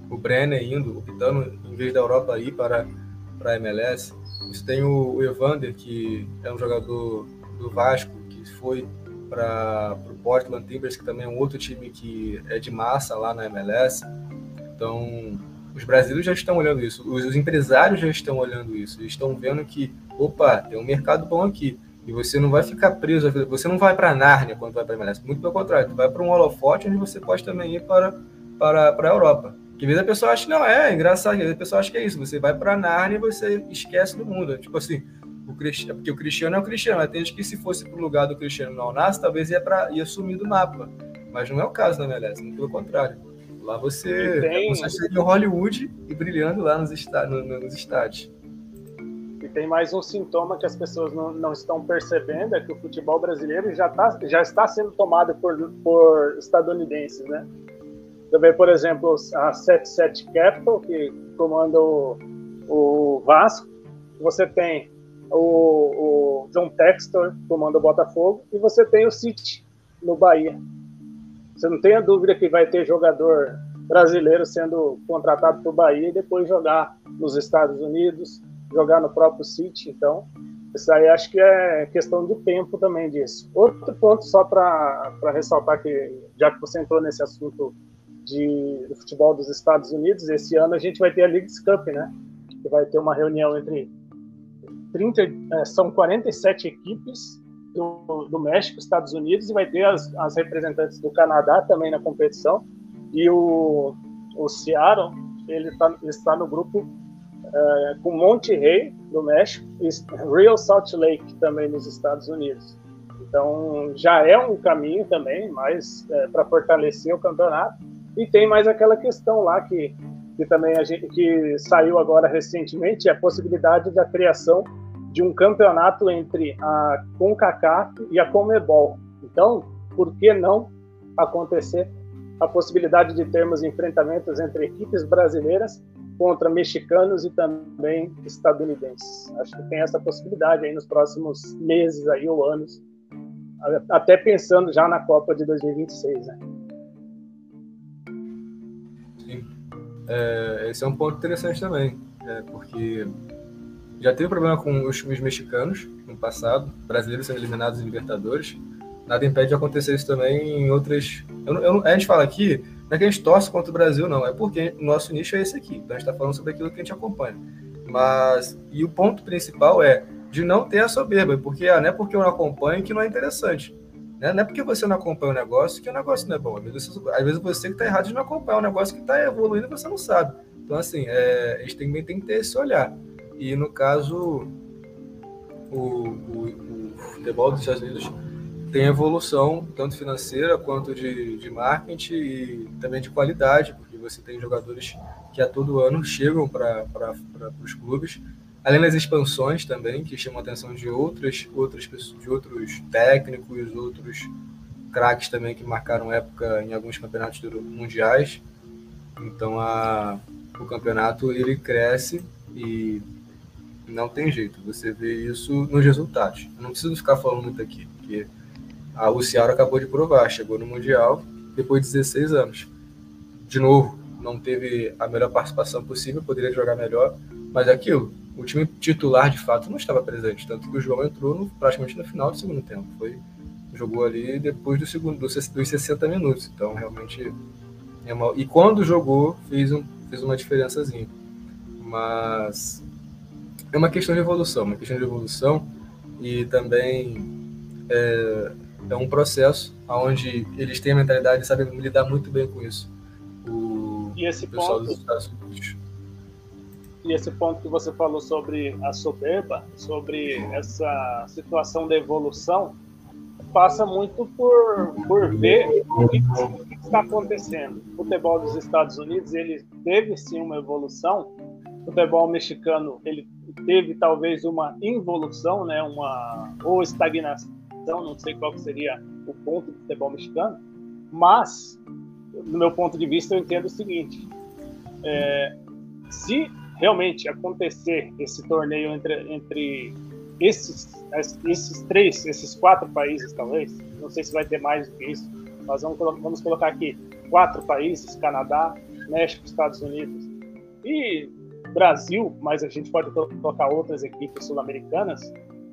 o Brenner indo, optando, em vez da Europa ir para, para a MLS, você tem o, Evander, que é um jogador do Vasco, que foi para o Portland Timbers, que também é um outro time que é de massa lá na MLS. Então, os brasileiros já estão olhando isso, os, os empresários já estão olhando isso, estão vendo que, opa, tem um mercado bom aqui. E você não vai ficar preso, você não vai para Nárnia quando vai para a MLS, muito pelo contrário, você vai para um holofote onde você pode também ir para, para, para a Europa. Que às vezes a pessoa acha que não é, é engraçado, às vezes a pessoa acha que é isso. Você vai para Narnia e você esquece do mundo. Tipo assim, o Cristiano, porque o Cristiano é o Cristiano, mas tem gente que se fosse pro lugar do Cristiano não nasce, talvez ia, pra, ia sumir do mapa. Mas não é o caso na MLS, pelo contrário. Lá você, tem... você seria Hollywood e brilhando lá nos, está, no, nos estádios. Tem mais um sintoma que as pessoas não, não estão percebendo, é que o futebol brasileiro já, tá, já está sendo tomado por, por estadunidenses, né? Também, por exemplo, a 77 Capital, que comanda o, o Vasco. Você tem o, o John Textor, que comanda o Botafogo. E você tem o City, no Bahia. Você não tem a dúvida que vai ter jogador brasileiro sendo contratado para o Bahia e depois jogar nos Estados Unidos, jogar no próprio City. Então, isso aí acho que é questão de tempo também disso. Outro ponto, só para ressaltar que, já que você entrou nesse assunto de, do futebol dos Estados Unidos. Esse ano a gente vai ter a Leagues Cup, né? Que vai ter uma reunião entre 30, é, são 47 equipes do, do, México, Estados Unidos, e vai ter as, as representantes do Canadá também na competição. E o, o Seattle, ele tá, está no grupo é, com Monte Rey, do México, e Real Salt Lake, também nos Estados Unidos. Então, já é um caminho também, mais é, para fortalecer o campeonato. E tem mais aquela questão lá que, que também a gente, que saiu agora recentemente, a possibilidade da criação de um campeonato entre a CONCACAF e a CONMEBOL. Então, por que não acontecer a possibilidade de termos enfrentamentos entre equipes brasileiras contra mexicanos e também estadunidenses. Acho que tem essa possibilidade aí nos próximos meses aí ou anos, até pensando já na Copa de 2026, né? É, esse é um ponto interessante também, é, porque já teve problema com os mexicanos no passado, brasileiros sendo eliminados em Libertadores. Nada impede de acontecer isso também em outras. Eu, eu, a gente fala aqui, Não é que a gente torce contra o Brasil, não. É porque o nosso nicho é esse aqui. Então a gente está falando sobre aquilo que a gente acompanha. Mas, e o ponto principal é de não ter a soberba, porque ah, não é porque eu não acompanho que não é interessante. Né? Não é porque você não acompanha o negócio que o negócio não é bom. Às vezes você, às vezes você que está errado de não acompanhar um negócio que está evoluindo e você não sabe. Então, assim, é, a gente também tem que ter esse olhar. E, no caso, o, o, o futebol dos Estados Unidos tem evolução, tanto financeira quanto de, de marketing e também de qualidade, porque você tem jogadores que a todo ano chegam para os clubes além das expansões também, que chamam a atenção de outras, outras pessoas, de outros técnicos, outros craques também que marcaram época em alguns campeonatos mundiais. Então a, o campeonato ele cresce e não tem jeito. Você vê isso nos resultados. Eu não preciso ficar falando muito aqui, porque a Luciano acabou de provar, chegou no Mundial depois de 16 anos. De novo, não teve a melhor participação possível, poderia jogar melhor, mas é aquilo o time titular de fato não estava presente, tanto que o João entrou no, praticamente no final do segundo tempo. Foi, jogou ali depois do segundo, dos, dos 60 minutos. Então realmente é uma, e quando jogou fez, um, fez uma diferençazinha. Mas é uma questão de evolução, uma questão de evolução e também é, é um processo onde eles têm a mentalidade e sabem lidar muito bem com isso. O, e esse pessoal ponto, dos Estados Unidos e esse ponto que você falou sobre a soberba, sobre essa situação da evolução, passa muito por, por ver o que, o que está acontecendo. O futebol dos Estados Unidos ele teve sim uma evolução. O futebol mexicano ele teve talvez uma involução, né, uma ou estagnação, não sei qual seria o ponto do futebol mexicano, mas do meu ponto de vista eu entendo o seguinte: é, se realmente acontecer esse torneio entre, entre esses, esses três, esses quatro países, talvez, não sei se vai ter mais do que isso, mas vamos, vamos colocar aqui quatro países: Canadá, México, Estados Unidos e Brasil, mas a gente pode colocar outras equipes sul-americanas,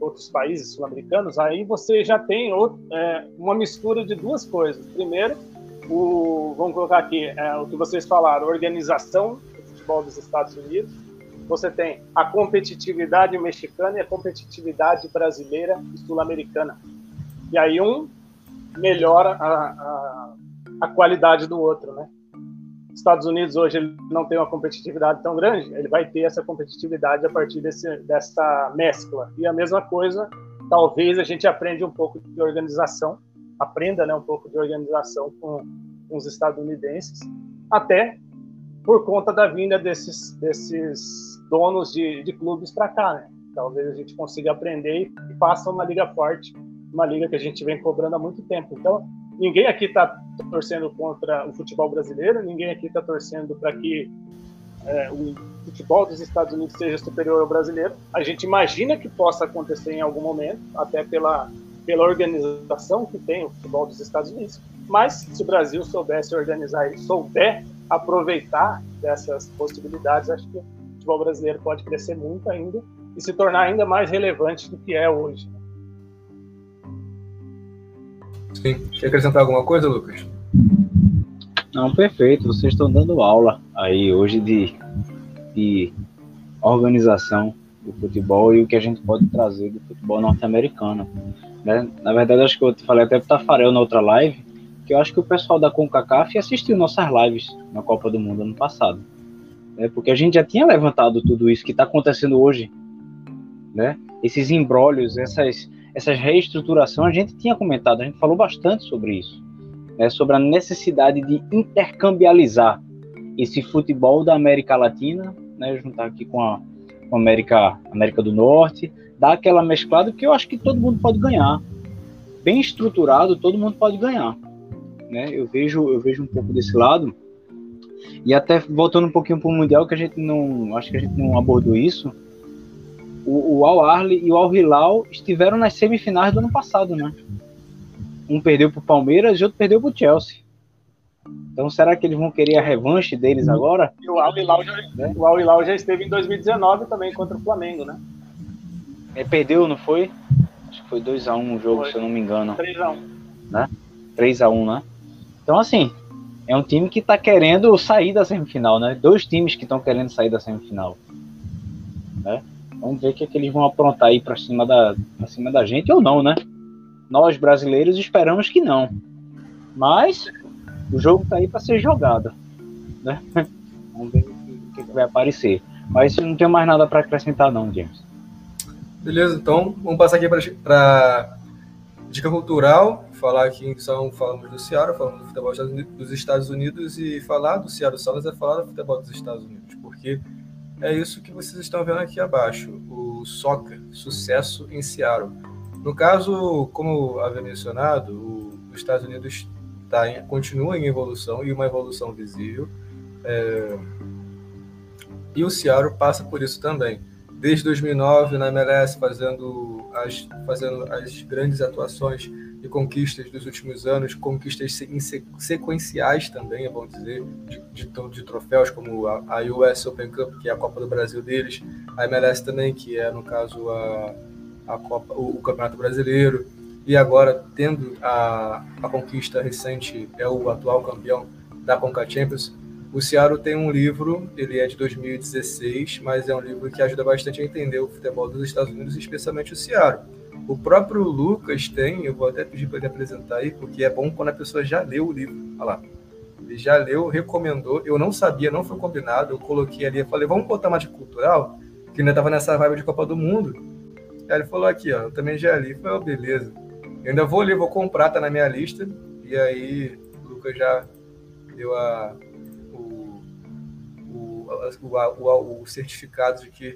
outros países sul-americanos. Aí você já tem outro, é, uma mistura de duas coisas. Primeiro, o, vamos colocar aqui é, o que vocês falaram, organização futebol dos Estados Unidos, você tem a competitividade mexicana e a competitividade brasileira e sul-americana. E aí um melhora a, a, a, qualidade do outro, né? Estados Unidos hoje ele não tem uma competitividade tão grande, ele vai ter essa competitividade a partir desse, dessa mescla. E a mesma coisa, talvez a gente aprenda um pouco de organização, aprenda né, um pouco de organização com, com os estadunidenses, até por conta da vinda desses, desses donos de, de clubes para cá, né? Talvez a gente consiga aprender e faça uma liga forte, uma liga que a gente vem cobrando há muito tempo. Então, ninguém aqui está torcendo contra o futebol brasileiro, ninguém aqui está torcendo para que é, o futebol dos Estados Unidos seja superior ao brasileiro. A gente imagina que possa acontecer em algum momento, até pela, pela organização que tem o futebol dos Estados Unidos. Mas se o Brasil soubesse organizar e souber aproveitar dessas possibilidades, acho que o futebol brasileiro pode crescer muito ainda e se tornar ainda mais relevante do que é hoje. Sim. Quer acrescentar alguma coisa, Lucas? Não, perfeito. Vocês estão dando aula aí hoje de, de organização do futebol e o que a gente pode trazer do futebol norte-americano. Né? Na verdade, acho que eu falei até para o Tafarel na outra live, que eu acho que o pessoal da CONCACAF assistiu nossas lives na Copa do Mundo ano passado. Né? Porque a gente já tinha levantado tudo isso que está acontecendo hoje. Né? Esses embrólios, essas, essas reestruturações, a gente tinha comentado, a gente falou bastante sobre isso. Né? Sobre a necessidade de intercambializar esse futebol da América Latina, né? juntar aqui com a, com América, América do Norte, dar aquela mesclada que eu acho que todo mundo pode ganhar. Bem estruturado, todo mundo pode ganhar né? Eu vejo, eu vejo um pouco desse lado. E até voltando um pouquinho para o Mundial, que a gente não. Acho que a gente não abordou isso. O, o Al Arli e o Al Hilal estiveram nas semifinais do ano passado, né? Um perdeu para o Palmeiras e outro perdeu para o Chelsea. Então será que eles vão querer a revanche deles agora? E o Al Hilal já, né? o Al Hilal já esteve em 2019 também contra o Flamengo, né? É, perdeu, não foi? Acho que foi 2x1 um o jogo, foi. se eu não me engano. 3x1. Né? 3x1, né? Então, assim, é um time que está querendo sair da semifinal, né? Dois times que estão querendo sair da semifinal. Né? Vamos ver o que, é que eles vão aprontar aí para cima da pra cima da gente ou não, né? Nós brasileiros esperamos que não. Mas o jogo está aí para ser jogado, né? Vamos ver o que, que vai aparecer. Mas não tenho mais nada para acrescentar não, James. Beleza, então vamos passar aqui para dica cultural, falar aqui são falamos do Ceará, falamos do futebol dos Estados Unidos e falar do Ceará Salas é falar do futebol dos Estados Unidos, porque é isso que vocês estão vendo aqui abaixo, o soccer, sucesso em Seattle. No caso, como havia mencionado, o, os Estados Unidos tá em, continua em evolução e uma evolução visível. É, e o Seattle passa por isso também. Desde 2009 na MLS fazendo as, fazendo as grandes atuações e conquistas dos últimos anos, conquistas sequenciais também, é bom dizer, de, de, de troféus como a, a, US Open Cup, que é a Copa do Brasil deles, a MLS também, que é, no caso, a, a Copa, o, o Campeonato Brasileiro, e agora, tendo a, a conquista recente, é o atual campeão da Conca Champions, o Ciaro tem um livro, ele é de 2016, mas é um livro que ajuda bastante a entender o futebol dos Estados Unidos, especialmente o Ciaro. O próprio Lucas tem, eu vou até pedir para ele apresentar aí, porque é bom quando a pessoa já leu o livro. Olha lá. Ele já leu, recomendou. Eu não sabia, não foi combinado. Eu coloquei ali, eu falei, vamos botar uma de cultural, que ainda estava nessa vibe de Copa do Mundo. Aí ele falou aqui, ó, eu também já li. Foi, oh, beleza. Eu ainda vou ler, vou comprar, tá na minha lista. E aí, o Lucas já deu a, o, o, o, certificado de que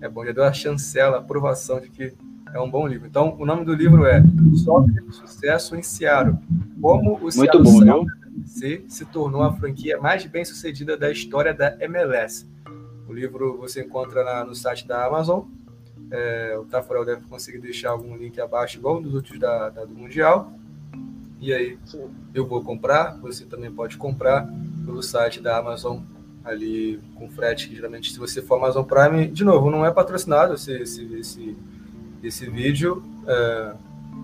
é bom, já deu a chancela, a aprovação de que é um bom livro. Então, o nome do livro é Soccer Sucesso em Seattle. Como o Seattle bom, se, se tornou a franquia mais bem sucedida da história da MLS. O livro você encontra na, no site da Amazon. É, o Tafarel deve conseguir deixar algum link abaixo, igual um dos outros da, da do Mundial. E aí, Sim. eu vou comprar, você também pode comprar pelo site da Amazon, ali com frete, que geralmente, se você for Amazon Prime, de novo, não é patrocinado esse, esse, esse esse vídeo, é,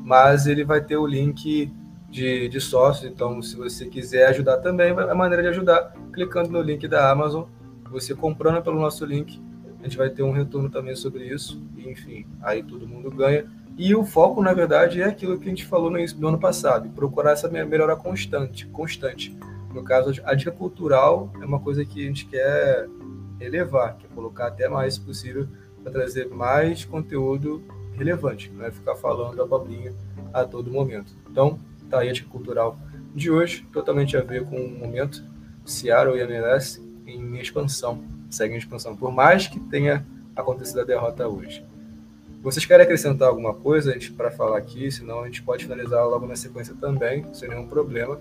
mas ele vai ter o link de, de sócios, então se você quiser ajudar também, a maneira de ajudar, clicando no link da Amazon, você comprando pelo nosso link, a gente vai ter um retorno também sobre isso, e, enfim, aí todo mundo ganha. E o foco, na verdade, é aquilo que a gente falou no, no ano passado, procurar essa melhora constante, constante. No caso, a dica cultural é uma coisa que a gente quer elevar, quer colocar até mais possível para trazer mais conteúdo relevante, não é ficar falando abobrinha a todo momento. Então, tá aí a dica cultural de hoje, totalmente a ver com o momento Seattle e MLS em expansão, segue em expansão, por mais que tenha acontecido a derrota hoje. Vocês querem acrescentar alguma coisa para falar aqui? Senão a gente pode finalizar logo na sequência também, sem nenhum problema.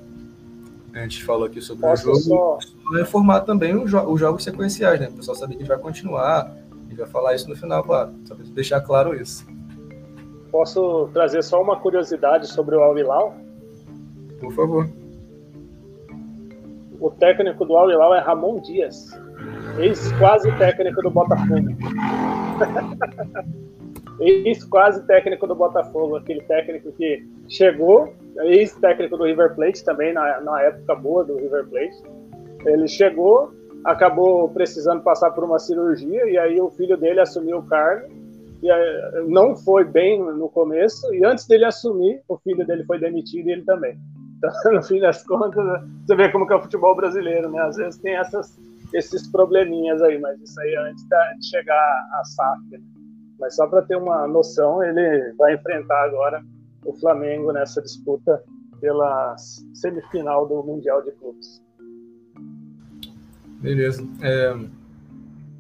A gente falou aqui sobre Posso o jogo. Só... informar também os, jo os jogos sequenciais, né? O pessoal saber que vai continuar. A gente vai falar isso no final, claro. Só para deixar claro isso. Posso trazer só uma curiosidade sobre o Al Hilal? Por favor. O técnico do Al Hilal é Ramon Dias, ex-quase técnico do Botafogo. ex-quase técnico do Botafogo, aquele técnico que chegou, ex-técnico do River Plate também, na, na época boa do River Plate. Ele chegou, acabou precisando passar por uma cirurgia, e aí o filho dele assumiu o cargo e não foi bem no começo, e antes dele assumir, o filho dele foi demitido e ele também. Então, no fim das contas, você vê como que é o futebol brasileiro, né? Às vezes tem essas, esses probleminhas aí, mas isso aí antes de chegar à SAF. Né? Mas só para ter uma noção, ele vai enfrentar agora o Flamengo nessa disputa pela semifinal do Mundial de Clubes. Beleza. É...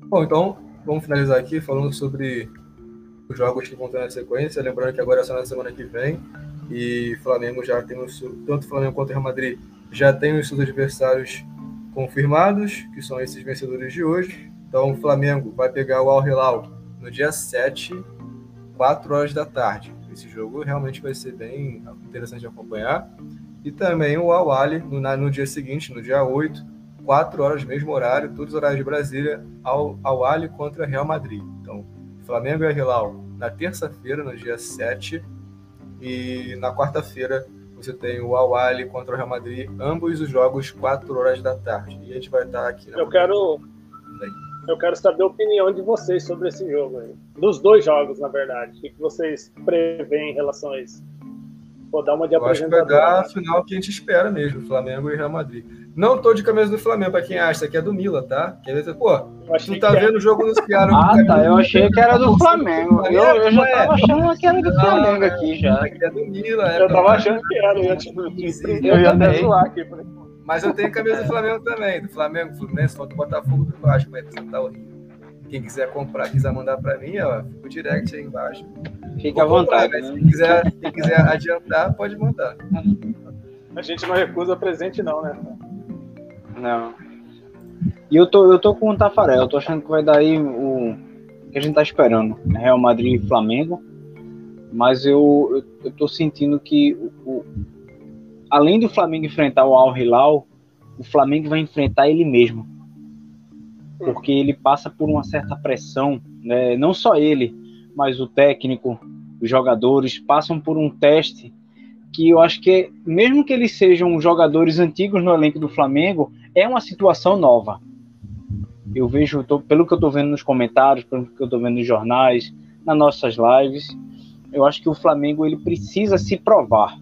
Bom, então vamos finalizar aqui falando sobre os jogos que vão ter na sequência. Lembrando que agora é só na semana que vem. E Flamengo já tem os, tanto Flamengo quanto Real Madrid já tem os seus adversários confirmados, que são esses vencedores de hoje. Então o Flamengo vai pegar o Al Hilal no dia 7, 4 horas da tarde. Esse jogo realmente vai ser bem interessante de acompanhar. E também o Al Ali no, no dia seguinte, no dia 8, 4 horas, mesmo horário, todos os horários de Brasília, ao, ao Ali contra Real Madrid. Então, Flamengo e Hilal na terça-feira, no dia 7, e na quarta-feira, você tem o Al contra o Real Madrid, ambos os jogos 4 horas da tarde. E a gente vai estar aqui. Eu quero eu quero saber a opinião de vocês sobre esse jogo aí. Dos dois jogos, na verdade. O que vocês preveem em relação a isso? Vou dar uma de Eu acho que vai dar a final que a gente espera mesmo, Flamengo e Real Madrid. Não tô de camisa do Flamengo, pra quem acha, isso aqui é do Mila, tá? Quer ver? Pô, tu tá vendo o jogo nos piaram. Ah, tá, eu achei que era do Flamengo. Eu, eu já tava achando que era do Flamengo aqui já. Aqui é do Mila, é. Eu tava achando que era, eu ia, tipo, eu ia até zoar aqui. Mas eu tenho camisa do Flamengo também, do Flamengo, Fluminense, falta o Botafogo do Vasco, mas tá horrível. Quem quiser comprar, quiser mandar para mim, ó, fica o direct aí embaixo. Fica à vontade. Né? Se quiser, quem quiser adiantar, pode mandar. A gente não recusa presente, não, né? Não. E eu tô, eu tô com o Tafarel, eu tô achando que vai dar aí o que a gente tá esperando. Real Madrid e Flamengo. Mas eu, eu, eu tô sentindo que o, o, além do Flamengo enfrentar o Al Hilal, o Flamengo vai enfrentar ele mesmo porque ele passa por uma certa pressão, né? não só ele, mas o técnico, os jogadores passam por um teste que eu acho que, mesmo que eles sejam jogadores antigos no elenco do Flamengo, é uma situação nova. Eu vejo, tô, pelo que eu estou vendo nos comentários, pelo que eu estou vendo nos jornais, nas nossas lives, eu acho que o Flamengo ele precisa se provar.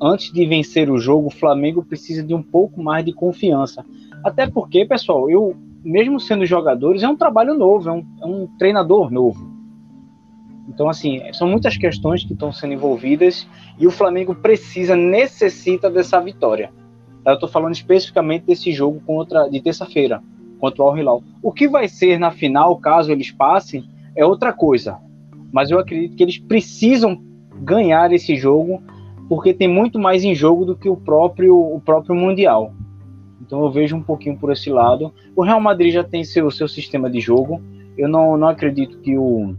Antes de vencer o jogo, o Flamengo precisa de um pouco mais de confiança. Até porque, pessoal, eu mesmo sendo jogadores, é um trabalho novo, é um, é um treinador novo. Então, assim, são muitas questões que estão sendo envolvidas e o Flamengo precisa, necessita dessa vitória. Eu estou falando especificamente desse jogo contra, de terça-feira, contra o Al Hilal. O que vai ser na final, caso eles passem, é outra coisa. Mas eu acredito que eles precisam ganhar esse jogo, porque tem muito mais em jogo do que o próprio, o próprio Mundial. Então eu vejo um pouquinho por esse lado. O Real Madrid já tem seu, seu sistema de jogo. Eu não, não acredito que o,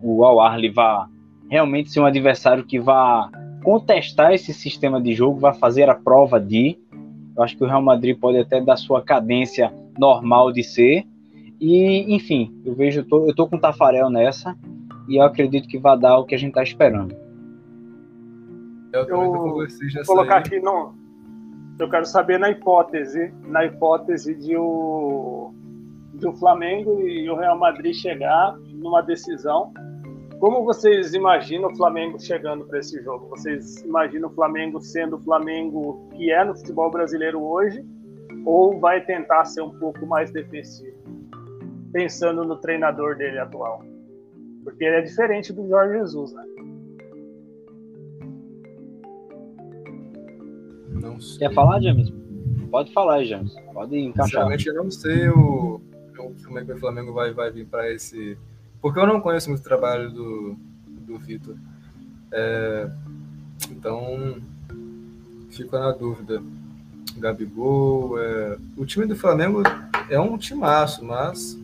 o Al Arli vá realmente ser um adversário que vá contestar esse sistema de jogo, vai fazer a prova de. Eu acho que o Real Madrid pode até dar sua cadência normal de ser. E, enfim, eu vejo, eu tô, eu tô com o Tafarel nessa e eu acredito que vai dar o que a gente está esperando. Eu, eu colocar aqui no, eu quero saber na hipótese, na hipótese de o, de o Flamengo e o Real Madrid chegar numa decisão. Como vocês imaginam o Flamengo chegando para esse jogo? Vocês imaginam o Flamengo sendo o Flamengo que é no futebol brasileiro hoje? Ou vai tentar ser um pouco mais defensivo? Pensando no treinador dele atual. Porque ele é diferente do Jorge Jesus, né? Não sei. Quer falar, James? Pode falar, James. Pode encaixar. Sinceramente, eu não sei o, como é que o Flamengo vai, vai vir para esse. Porque eu não conheço muito o trabalho do, do Vitor. É, então, fico na dúvida. Gabigol. É, o time do Flamengo é um timaço, mas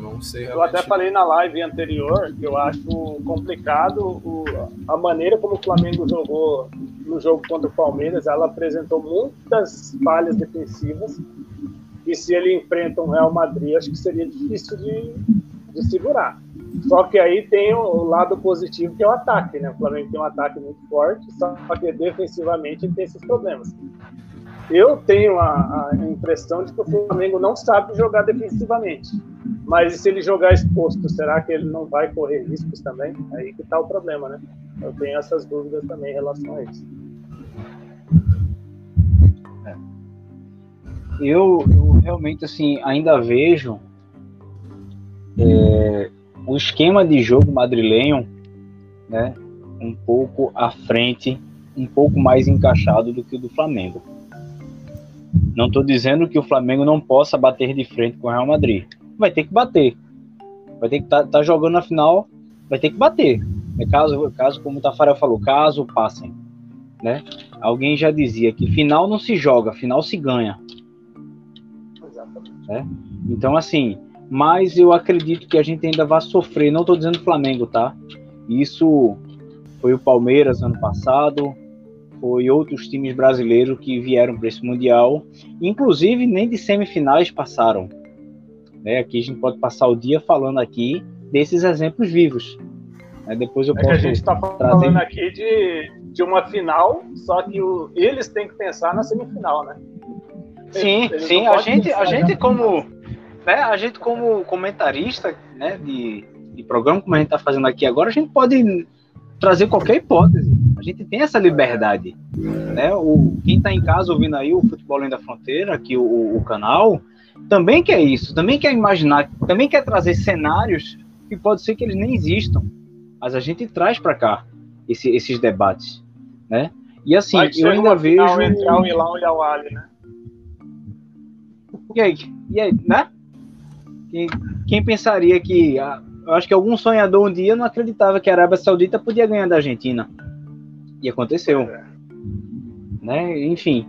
não sei realmente. Eu até falei na live anterior que eu acho complicado o, a maneira como o Flamengo jogou no jogo contra o Palmeiras. Ela apresentou muitas falhas defensivas. E se ele enfrenta um Real Madrid, acho que seria difícil de, de segurar. Só que aí tem o lado positivo que é o ataque, né? O Flamengo tem um ataque muito forte, só que defensivamente tem esses problemas. Eu tenho a, a, impressão de que o Flamengo não sabe jogar defensivamente. Mas se ele jogar exposto, será que ele não vai correr riscos também? Aí que está o problema, né? Eu tenho essas dúvidas também em relação a isso. É. Eu, eu realmente assim ainda vejo é, o esquema de jogo madrilenho, né, um pouco à frente, um pouco mais encaixado do que o do Flamengo. Não estou dizendo que o Flamengo não possa bater de frente com o Real Madrid vai ter que bater. Vai ter que estar tá, tá jogando na final, vai ter que bater. É caso, caso, como o Tafarel falou, caso passem. Né? Alguém já dizia que final não se joga, final se ganha. Né? Então, assim, mas eu acredito que a gente ainda vai sofrer. Não estou dizendo Flamengo, tá? Isso foi o Palmeiras ano passado, foi outros times brasileiros que vieram para esse Mundial. Inclusive, nem de semifinais passaram. Né? Aqui a gente pode passar o dia falando aqui desses exemplos vivos. Aí depois eu é posso. a gente está falando aqui de, de uma final, só que o, eles têm que pensar na semifinal, né? Sim, eles sim. A gente, a gente como, né, a gente como comentarista, né, de, de programa como a gente está fazendo aqui agora, a gente pode trazer qualquer hipótese. A gente tem essa liberdade, né? O quem está em casa ouvindo aí o futebol além da fronteira, aqui o, o canal, também quer isso, também quer imaginar, também quer trazer cenários que pode ser que eles nem existam, mas a gente traz para cá esse, esses debates, né? E assim, eu ainda vejo entre Al Hilal e Al Ali, né? E aí, e aí, né? Quem, quem pensaria que eu acho que algum sonhador um dia não acreditava que a Arábia Saudita podia ganhar da Argentina. E aconteceu. É. Né? Enfim,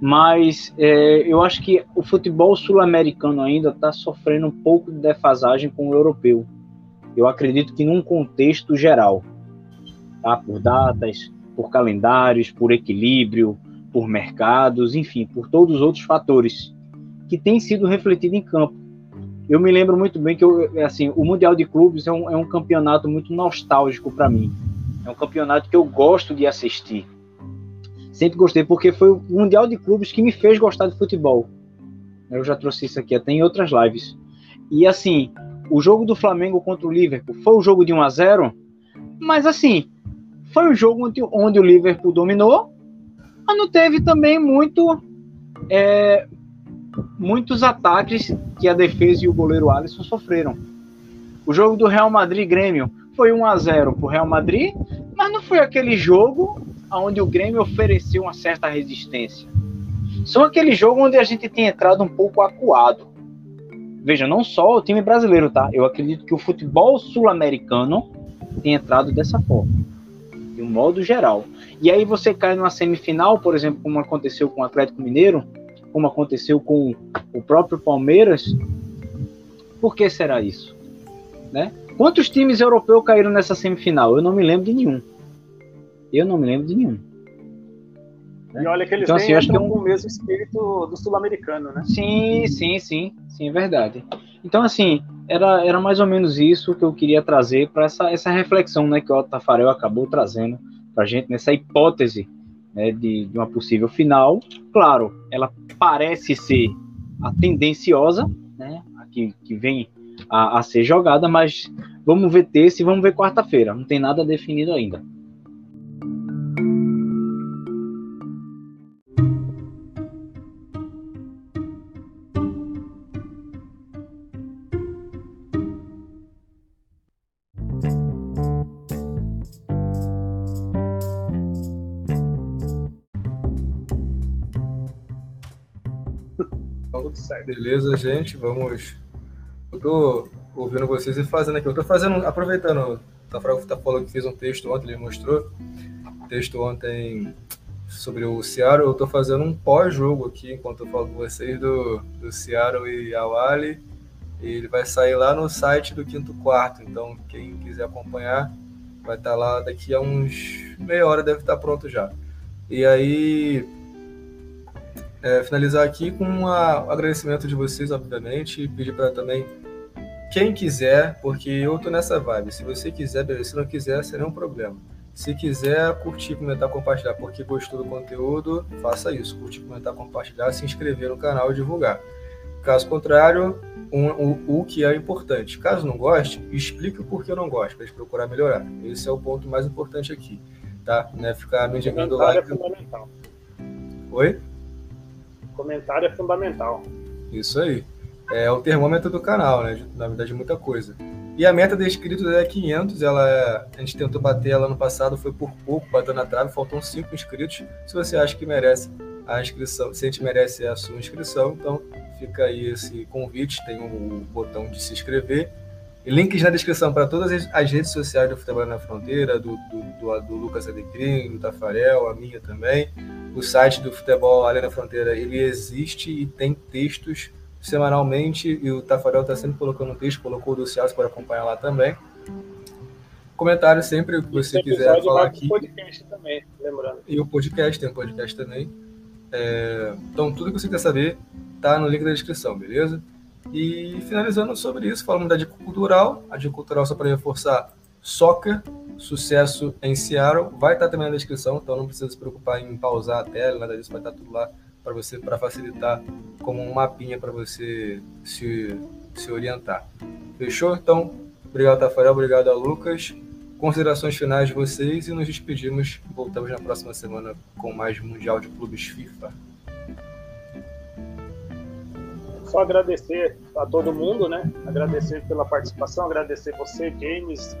mas é, eu acho que o futebol sul-americano ainda está sofrendo um pouco de defasagem com o europeu. Eu acredito que num contexto geral, tá? por datas, por calendários, por equilíbrio, por mercados, enfim, por todos os outros fatores que têm sido refletidos em campo. Eu me lembro muito bem que eu, assim, o Mundial de Clubes é um, é um campeonato muito nostálgico para mim. É um campeonato que eu gosto de assistir sempre gostei, porque foi o Mundial de Clubes que me fez gostar de futebol. Eu já trouxe isso aqui até em outras lives. E assim, o jogo do Flamengo contra o Liverpool foi um jogo de 1 a 0 mas assim, foi um jogo onde, onde o Liverpool dominou, mas não teve também muito é, muitos ataques que a defesa e o goleiro Alisson sofreram. O jogo do Real Madrid Grêmio foi 1 a 0 para o Real Madrid, mas não foi aquele jogo onde o Grêmio ofereceu uma certa resistência. São aquele jogo onde a gente tem entrado um pouco acuado. Veja, não só o time brasileiro, tá? Eu acredito que o futebol sul-americano tem entrado dessa forma, de um modo geral. E aí você cai numa semifinal, por exemplo, como aconteceu com o Atlético Mineiro, como aconteceu com o próprio Palmeiras. Por que será isso? Né? Quantos times europeus caíram nessa semifinal? Eu não me lembro de nenhum. Eu não me lembro de nenhum. E olha que eles então, assim, acho que é um... com o mesmo espírito do sul-americano, né? Sim, sim, sim, sim, é verdade. Então, assim, era, era mais ou menos isso que eu queria trazer para essa, essa reflexão né, que o Tafarel acabou trazendo para a gente nessa hipótese né, de, de uma possível final. Claro, ela parece ser a tendenciosa, né, a que, que vem a, a ser jogada, mas vamos ver terça e vamos ver quarta-feira. Não tem nada definido ainda. Beleza, gente, vamos. Eu tô ouvindo vocês e fazendo aqui. Eu tô fazendo, aproveitando. O Tafarel tá falando que fez um texto ontem, ele mostrou. Texto ontem sobre o Seattle. Eu tô fazendo um pós-jogo aqui, enquanto eu falo com vocês, do, do e Awali. E ele vai sair lá no site do Quinto Quarto. Então, quem quiser acompanhar, vai estar tá lá daqui a uns meia hora, deve estar tá pronto já. E aí, é, finalizar aqui com um agradecimento de vocês, obviamente, e pedir para também quem quiser, porque eu tô nessa vibe. Se você quiser, beleza. Se não quiser, será um problema. Se quiser curtir, comentar, compartilhar, porque gostou do conteúdo, faça isso. Curtir, comentar, compartilhar, se inscrever no canal e divulgar. Caso contrário, um, o, o que é importante. Caso não goste, explique o porquê não gosta, para procurar melhorar. Esse é o ponto mais importante aqui, tá? Não é ficar mendigando like. É fundamental. Oi? Comentário é fundamental. Isso aí. É o termômetro do canal, né? Na verdade, muita coisa. E a meta de inscritos é 500. Ela é... A gente tentou bater ela no passado, foi por pouco, bateu na trave, faltam 5 inscritos. Se você acha que merece a inscrição, se a gente merece a sua inscrição, então fica aí esse convite. Tem o um botão de se inscrever. E links na descrição para todas as redes sociais do Futebol na Fronteira, do, do, do, do Lucas Alecrim, do Tafarel, a minha também o site do Futebol Além da Fronteira ele existe e tem textos semanalmente e o Tafarel está sempre colocando um texto, colocou o do Celso para acompanhar lá também. Comentário sempre que você quiser falar aqui. podcast também, lembrando. E o podcast, tem um podcast também. É, então, tudo que você quer saber tá no link da descrição, beleza? E finalizando sobre isso, falamos da dica cultural. A dica cultural, só para reforçar, Soccer, sucesso em Seattle. Vai estar também na descrição, então não precisa se preocupar em pausar a tela, nada disso, vai estar tudo lá para você, para facilitar como um mapinha para você se, se orientar. Fechou? Então, obrigado, Tafarel, obrigado a Lucas. Considerações finais de vocês e nos despedimos. Voltamos na próxima semana com mais Mundial de Clubes FIFA. Só agradecer a todo mundo, né? Agradecer pela participação, agradecer você, James,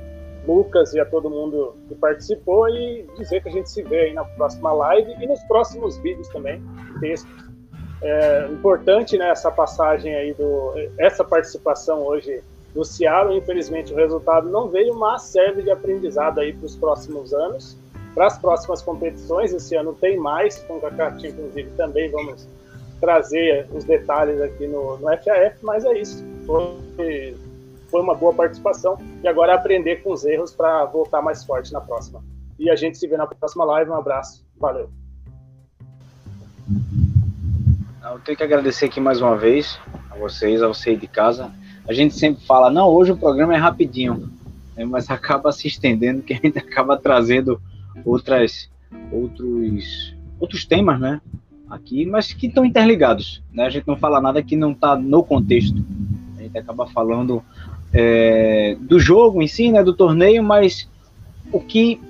Lucas e a todo mundo que participou e dizer que a gente se vê aí na próxima live e nos próximos vídeos também. É importante, né, essa passagem aí do essa participação hoje do Seattle, infelizmente o resultado não veio, mas serve de aprendizado aí para os próximos anos, para as próximas competições. Esse ano tem mais, com o Kaká inclusive também vamos trazer os detalhes aqui no, no FAF, mas é isso. Foi, foi uma boa participação e agora é aprender com os erros para voltar mais forte na próxima. E a gente se vê na próxima live. Um abraço. Valeu. Eu tenho que agradecer aqui mais uma vez a vocês, a você de casa. A gente sempre fala, não, hoje o programa é rapidinho, né, mas acaba se estendendo, que a gente acaba trazendo outras, outros, outros temas, né? Aqui, mas que estão interligados, né? A gente não fala nada que não está no contexto. A gente acaba falando é, do jogo em si, né? Do torneio, mas o que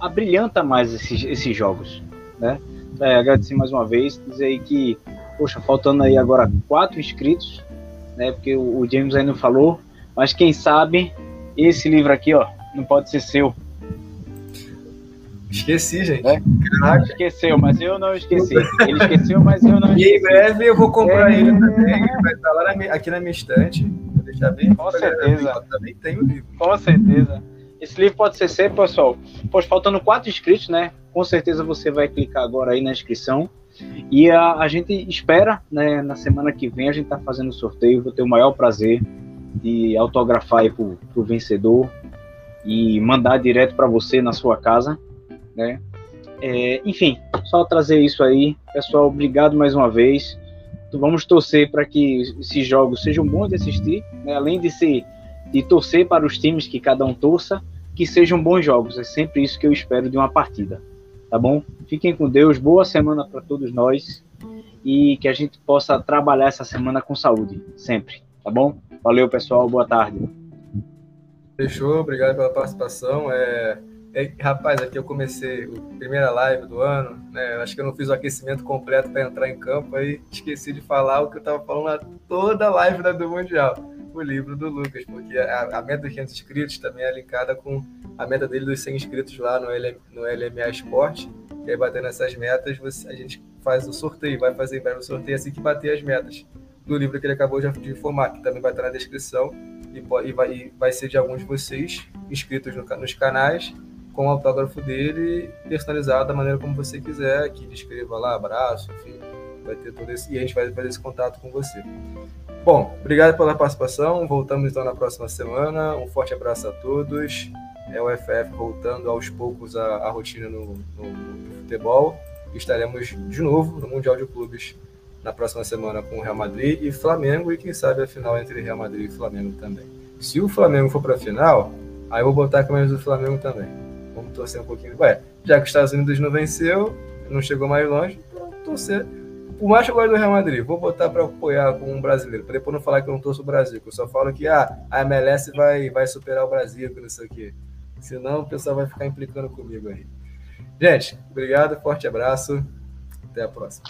abrilhanta mais esses, esses jogos, né? É, agradecer mais uma vez, dizer que, poxa, faltando aí agora quatro inscritos, né? Porque o, o James ainda não falou, mas quem sabe esse livro aqui, ó, não pode ser seu. Esqueci, gente. É? Esqueceu, mas eu não esqueci. Ele esqueceu, mas eu não esqueci. E em breve eu vou comprar é... ele também. Vai estar lá na, aqui na minha estante. Com certeza. Também tenho o livro. Com certeza. Esse livro pode ser seu, pessoal. Pois faltando quatro inscritos, né? Com certeza você vai clicar agora aí na inscrição. E a, a gente espera, né? Na semana que vem a gente tá fazendo o sorteio. Vou ter o maior prazer de autografar aí pro, pro vencedor e mandar direto para você na sua casa, né? É, enfim, só trazer isso aí, pessoal. Obrigado mais uma vez. Vamos torcer para que esses jogos sejam bons de assistir, né? além de ser de torcer para os times que cada um torça, que sejam bons jogos. É sempre isso que eu espero de uma partida. Tá bom? Fiquem com Deus, boa semana para todos nós e que a gente possa trabalhar essa semana com saúde, sempre. Tá bom? Valeu, pessoal. Boa tarde. Fechou, obrigado pela participação. É, é, rapaz, aqui eu comecei a primeira live do ano, né? Acho que eu não fiz o aquecimento completo para entrar em campo, aí esqueci de falar o que eu estava falando toda a live do Mundial o livro do Lucas, porque a, a meta dos 500 inscritos também é linkada com a meta dele dos 100 inscritos lá no, LM, no LMA Esporte. E aí, batendo essas metas, você, a gente faz o sorteio, vai fazer em breve o sorteio assim que bater as metas do livro que ele acabou de, informar, que também vai estar na descrição e, e, vai, e vai ser de alguns de vocês inscritos no, nos canais com o autógrafo dele personalizado da maneira como você quiser, que descreva lá, abraço, enfim, vai ter todo esse, e a gente vai fazer esse contato com você. Bom, obrigado pela participação. Voltamos então na próxima semana. Um forte abraço a todos. É o FF voltando aos poucos a rotina no, no, no, futebol. Estaremos de novo no Mundial de Clubes na próxima semana com o Real Madrid e Flamengo e quem sabe a final entre Real Madrid e Flamengo também. Se o Flamengo for para a final, aí eu vou botar a camisa do Flamengo também. Vamos torcer um pouquinho. Ué, já que os Estados Unidos não venceu, não chegou mais longe, então torcer por mais que eu goste do Real Madrid, vou botar para apoiar com um brasileiro, para depois não falar que eu não torço o Brasil, que eu só falo que ah, a MLS vai, vai superar o Brasil, que não sei o quê. Senão o pessoal vai ficar implicando comigo aí. Gente, obrigado, forte abraço, até a próxima.